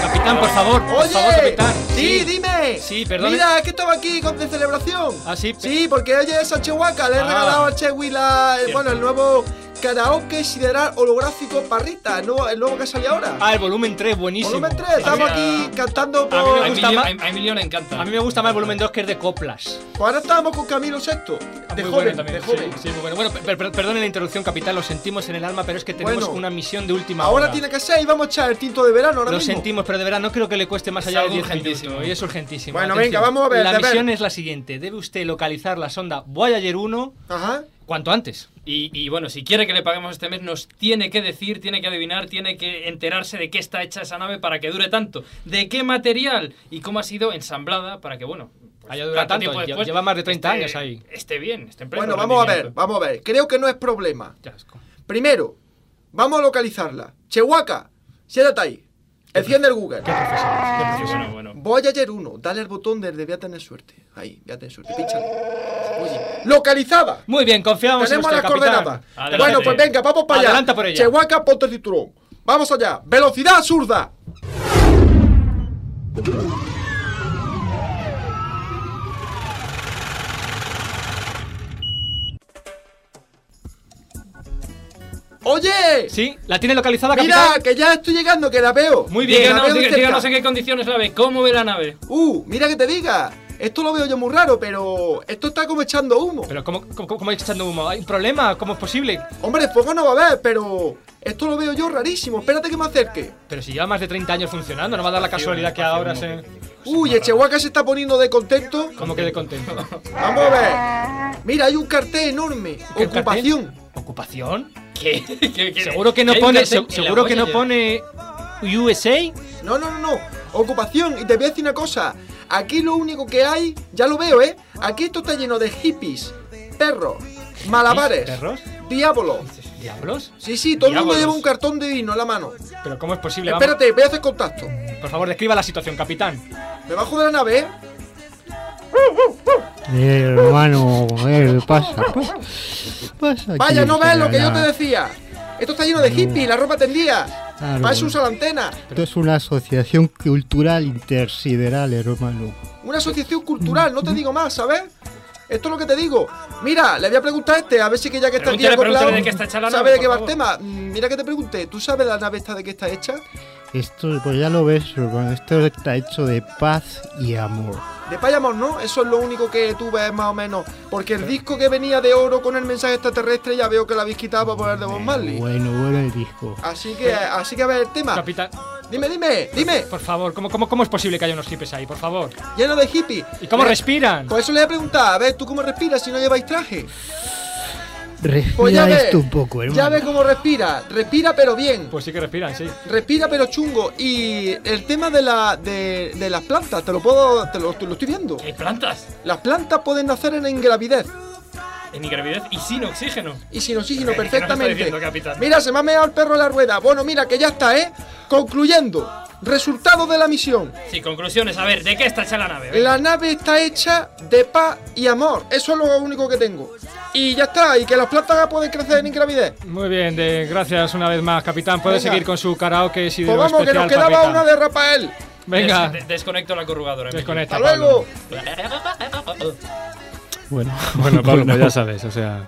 capitán, por favor, por Oye, favor, capitán. Sí, dime. Sí, perdón. Mira, que estaba aquí con de celebración. Ah, sí. Sí, porque hoy es a Chihuahua, le he Ah. regalado a Chewi la, Cierto. bueno, el nuevo karaoke sideral holográfico Parrita, el nuevo, el nuevo que salió ahora. Ah, el volumen 3, buenísimo. Volumen 3, estamos aquí cantando A mí por... me gusta más. A Emilio le encanta. A mí me gusta más el volumen 2 que es de coplas. Pues ahora estamos con Camilo Sexto, Ah, de muy joven, bueno también, de joven. Sí, sí, muy bueno. Bueno, per- per- perdone la interrupción, capitán, lo sentimos en el alma, pero es que tenemos Bueno, una misión de última Ahora hora. tiene que ser y vamos a echar el tinto de verano ahora Lo mismo. sentimos, pero de verdad no creo que le cueste más Es allá de algo 10 urgentísimo. es urgentísimo. Bueno, Atención. venga, vamos a ver, La de ver. misión es la siguiente. Debe usted localizar la sonda Voyager 1 Ajá. cuanto antes. Y, y bueno, si quiere que le paguemos este mes, nos tiene que decir, tiene que adivinar, tiene que enterarse de qué está hecha esa nave para que dure tanto, de qué material y cómo ha sido ensamblada para que, bueno, pues, Haya durado tanto, después lleva más de 30 esté- años ahí. Esté bien, esté en pleno Bueno, vamos a ver, vamos a ver. Creo que no es problema. Primero, vamos a localizarla. Chihuahua, siéntate ahí. Enciende el Google. Bueno, bueno. Voyager 1, dale al botón del de voy a tener suerte. Ahí, voy a tener suerte, pínchale. Oye, localizada. Muy bien, confiamos Tenemos en las coordenadas. Bueno, pues venga, vamos para allá. Adelanta por ella. Chehuaca, ponte el cinturón. Vamos allá. Velocidad zurda. Oye, Sí, la tiene localizada, mira, capitán. que ya estoy llegando, que la veo. Muy bien, Díganos, díganos en qué condiciones la ve. ¿Cómo ve la nave? Uh, mira que te diga. Esto lo veo yo muy raro, pero esto está como echando humo. Pero ¿cómo, cómo, cómo echando humo? ¿Hay un problema? ¿Cómo es posible? Hombre, fuego no va a haber, pero esto lo veo yo rarísimo. Espérate que me acerque. Pero si lleva más de 30 años funcionando, no va a dar la casualidad que ahora se... Uy, el Chehuaca se está poniendo de contento. ¿Cómo que de contento? Vamos a ver. Mira, hay un cartel enorme. ¿Qué Ocupación. ¿Ocupación? ¿Qué? ¿Qué- qué- Seguro que no pone... cartel se- seguro que no pone... USA. No, no, no, no. Ocupación. Y te voy a decir una cosa. Aquí lo único que hay, ya lo veo, ¿eh? Aquí esto está lleno de hippies, perros, malabares, ¿Perros? diablos. ¿Diablos? Sí, sí, todo el mundo lleva un cartón de vino en la mano. Pero ¿cómo es posible? Vamos- Espérate, voy a hacer contacto. Por favor, describa la situación, capitán. Me bajo de la nave, ¿eh? Eh, hermano, eh, pasa, pasa. pasa Vaya, no ves lo que yo te decía. Esto está lleno de hippies, la ropa tendida. Claro. Para eso usa la antena. Esto es una asociación cultural intersideral, hermano. Una asociación cultural, no te digo más, ¿sabes? Esto es lo que te digo. Mira, le voy a preguntar a este, a ver si que ya que está aquí acoplado, pregúntele de qué está hecha la sabe de qué va el tema. Mm, Mira que te pregunte, ¿tú sabes la nave esta de qué está hecha? Esto, pues ya lo ves, hermano. Esto está hecho de paz y amor. De Payamor, ¿no? Eso es lo único que tú ves más o menos. Porque el disco que venía de oro con el mensaje extraterrestre ya veo que lo habéis quitado para poner de Bob Marley. Bueno, bueno el disco. Así que, así que a ver el tema. Capitán. Dime, dime, dime. Por favor, ¿cómo, cómo, cómo es posible que haya unos hippies ahí? Por favor. Lleno de hippies. ¿Y cómo Le- respiran? Por eso le voy a preguntar, a ver, ¿tú cómo respiras si no lleváis traje? Respira Pues ya ves, esto un poco, hermano. ya ves cómo respira. Respira pero bien. Pues sí que respiran, sí. Respira pero chungo. Y el tema de, la, de, de las plantas, te lo puedo, te lo, te lo estoy viendo. ¿Qué plantas? Las plantas pueden nacer en ingravidez. En ingravidez y sin oxígeno. Y sin oxígeno, ¿Qué nos está perfectamente. diciendo, capitán? Mira, se me ha meado el perro en la rueda. Bueno, mira, que ya está, ¿eh? Concluyendo. Resultado de la misión. Sí, conclusiones. A ver, ¿de qué está hecha la nave? Venga. La nave está hecha de paz y amor. Eso es lo único que tengo. Y ya está. Y que las plantas pueden crecer en ingravidez. Muy bien, de, gracias una vez más, capitán. Puede seguir con su karaoke si Pues vamos, que nos quedaba una de Rafael. Venga. Des- desconecto la corrugadora. Desconecta, Hasta luego. Bueno, Bueno, Pablo, bueno. pues ya sabes, o sea.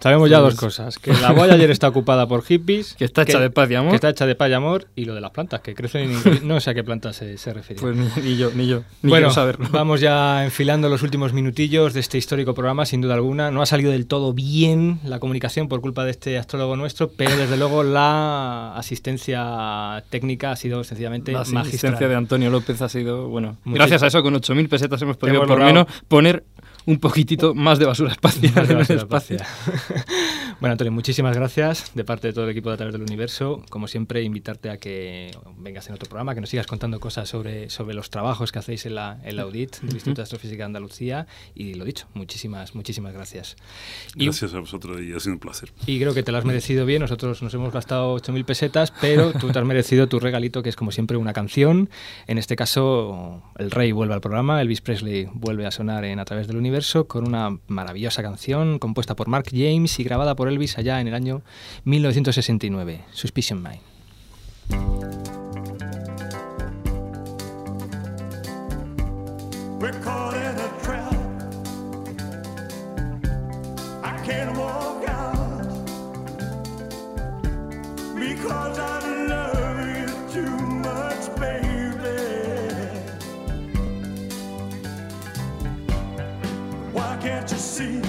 Sabemos ya Pues- dos cosas: que la Voyager está ocupada por hippies, Que está hecha de paz y amor. que está hecha de paz y amor, y lo de las plantas, que crecen en inglés. No sé a qué plantas se, se refería. Pues ni, ni yo, ni yo. Ni bueno, saberlo. vamos ya enfilando los últimos minutillos de este histórico programa, sin duda alguna. No ha salido del todo bien la comunicación por culpa de este astrólogo nuestro, pero desde luego la asistencia técnica ha sido sencillamente La magistral. asistencia de Antonio López ha sido, bueno, Muchis- gracias a eso con 8.000 pesetas hemos podido hemos por menos poner un poquitito más de basura espacial Más de en el basura espacio. espacial. bueno, Antonio, muchísimas gracias de parte de todo el equipo de A través del universo. Como siempre, invitarte a que vengas en otro programa, que nos sigas contando cosas sobre, sobre los trabajos que hacéis en la, en la audit del Instituto de Astrofísica de Andalucía. Y lo dicho, muchísimas, muchísimas gracias. Y- Gracias a vosotros y ha sido un placer. y creo que te lo has merecido bien. Nosotros nos hemos gastado 8.000 pesetas, pero tú te has merecido tu regalito, que es como siempre una canción. En este caso, el rey vuelve al programa, Elvis Presley vuelve a sonar en A través del universo con una maravillosa canción compuesta por Mark James y grabada por Elvis allá en el año 1969, Suspicion Mind. See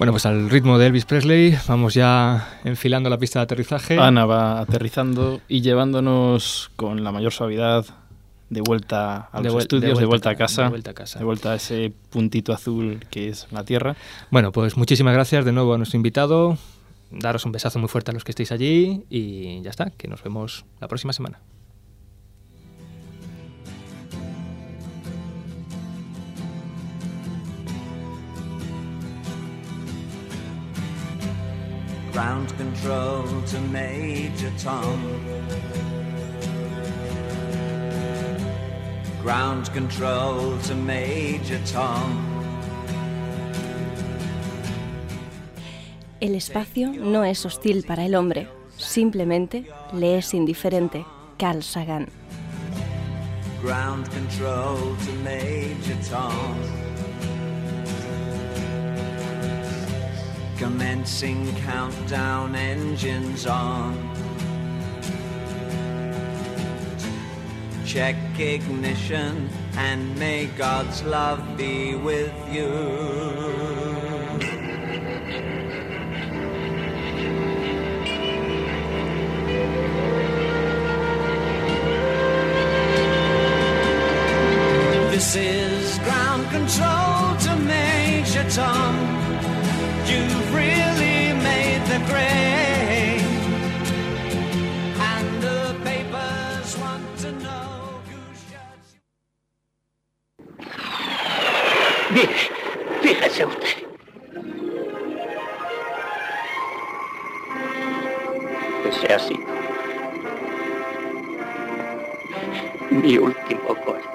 Bueno, pues al ritmo de Elvis Presley vamos ya enfilando la pista de aterrizaje. Ana va aterrizando y llevándonos con la mayor suavidad de vuelta a los vuel- de estudios, de vuelta vuelta, a a ca- casa, de vuelta a casa. de vuelta a ese puntito azul que es la Tierra. Bueno, pues muchísimas gracias de nuevo a nuestro invitado. Daros un besazo muy fuerte a los que estéis allí y ya está, que nos vemos la próxima semana. Ground control to Major Tom. Ground control to Major Tom. El espacio no es hostil para el hombre, simplemente le es indiferente. Carl Sagan. Ground control to Major Tom. Commencing countdown engines on. Check ignition and may God's love be with you. This is ground control to Major Tom. You've really made the grade. And the papers want to know whose shirts Mire, fíjese usted. Que sea así. Mi último golpe.